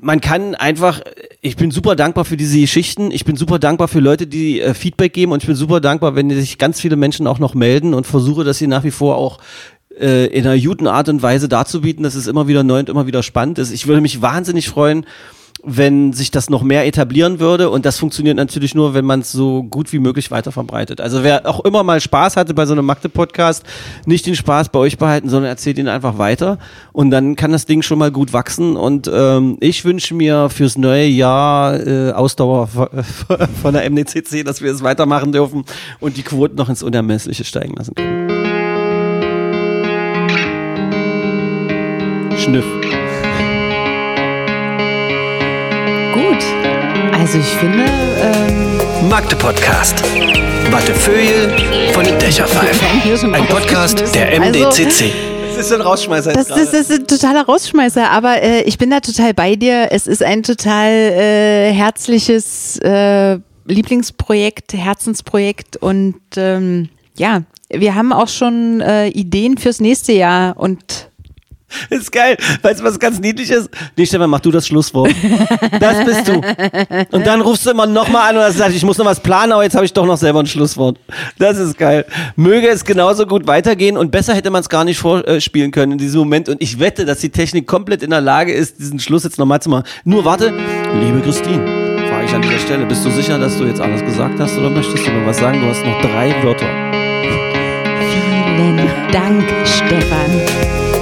man kann einfach, ich bin super dankbar für diese Geschichten, ich bin super dankbar für Leute, die äh, Feedback geben. Und ich bin super dankbar, wenn sich ganz viele Menschen auch noch melden und versuche, das hier nach wie vor auch äh, in einer guten Art und Weise darzubieten, dass es immer wieder neu und immer wieder spannend ist. Ich würde mich wahnsinnig freuen, wenn sich das noch mehr etablieren würde und das funktioniert natürlich nur, wenn man es so gut wie möglich weiter verbreitet. Also wer auch immer mal Spaß hatte bei so einem Magde-Podcast, nicht den Spaß bei euch behalten, sondern erzählt ihn einfach weiter und dann kann das Ding schon mal gut wachsen und ähm, ich wünsche mir fürs neue Jahr äh, Ausdauer von- der MDCC, dass wir es weitermachen dürfen und die Quoten noch ins Unermessliche steigen lassen können. Schniff. Gut. Also ich finde, ähm, Magde Podcast. Wattefeuille von den Dächerpfeifen. Ein Podcast der MDCC. Das ist ein Rausschmeißer das, das ist ein totaler Rausschmeißer, aber äh, ich bin da total bei dir. Es ist ein total äh, herzliches äh, Lieblingsprojekt, Herzensprojekt und ähm, ja, wir haben auch schon äh, Ideen fürs nächste Jahr und Ist geil. Weißt du, was ganz niedlich ist? Nee, Stefan, mach du das Schlusswort. Das bist du. Und dann rufst du immer nochmal an und sagst, ich muss noch was planen, aber jetzt habe ich doch noch selber ein Schlusswort. Das ist geil. Möge es genauso gut weitergehen und besser hätte man es gar nicht vorspielen können in diesem Moment. Und ich wette, dass die Technik komplett in der Lage ist, diesen Schluss jetzt nochmal zu machen. Nur warte, liebe Christine, frage ich an dieser Stelle, bist du sicher, dass du jetzt alles gesagt hast oder möchtest du noch was sagen? Du hast noch drei Wörter. vielen Dank, Stefan.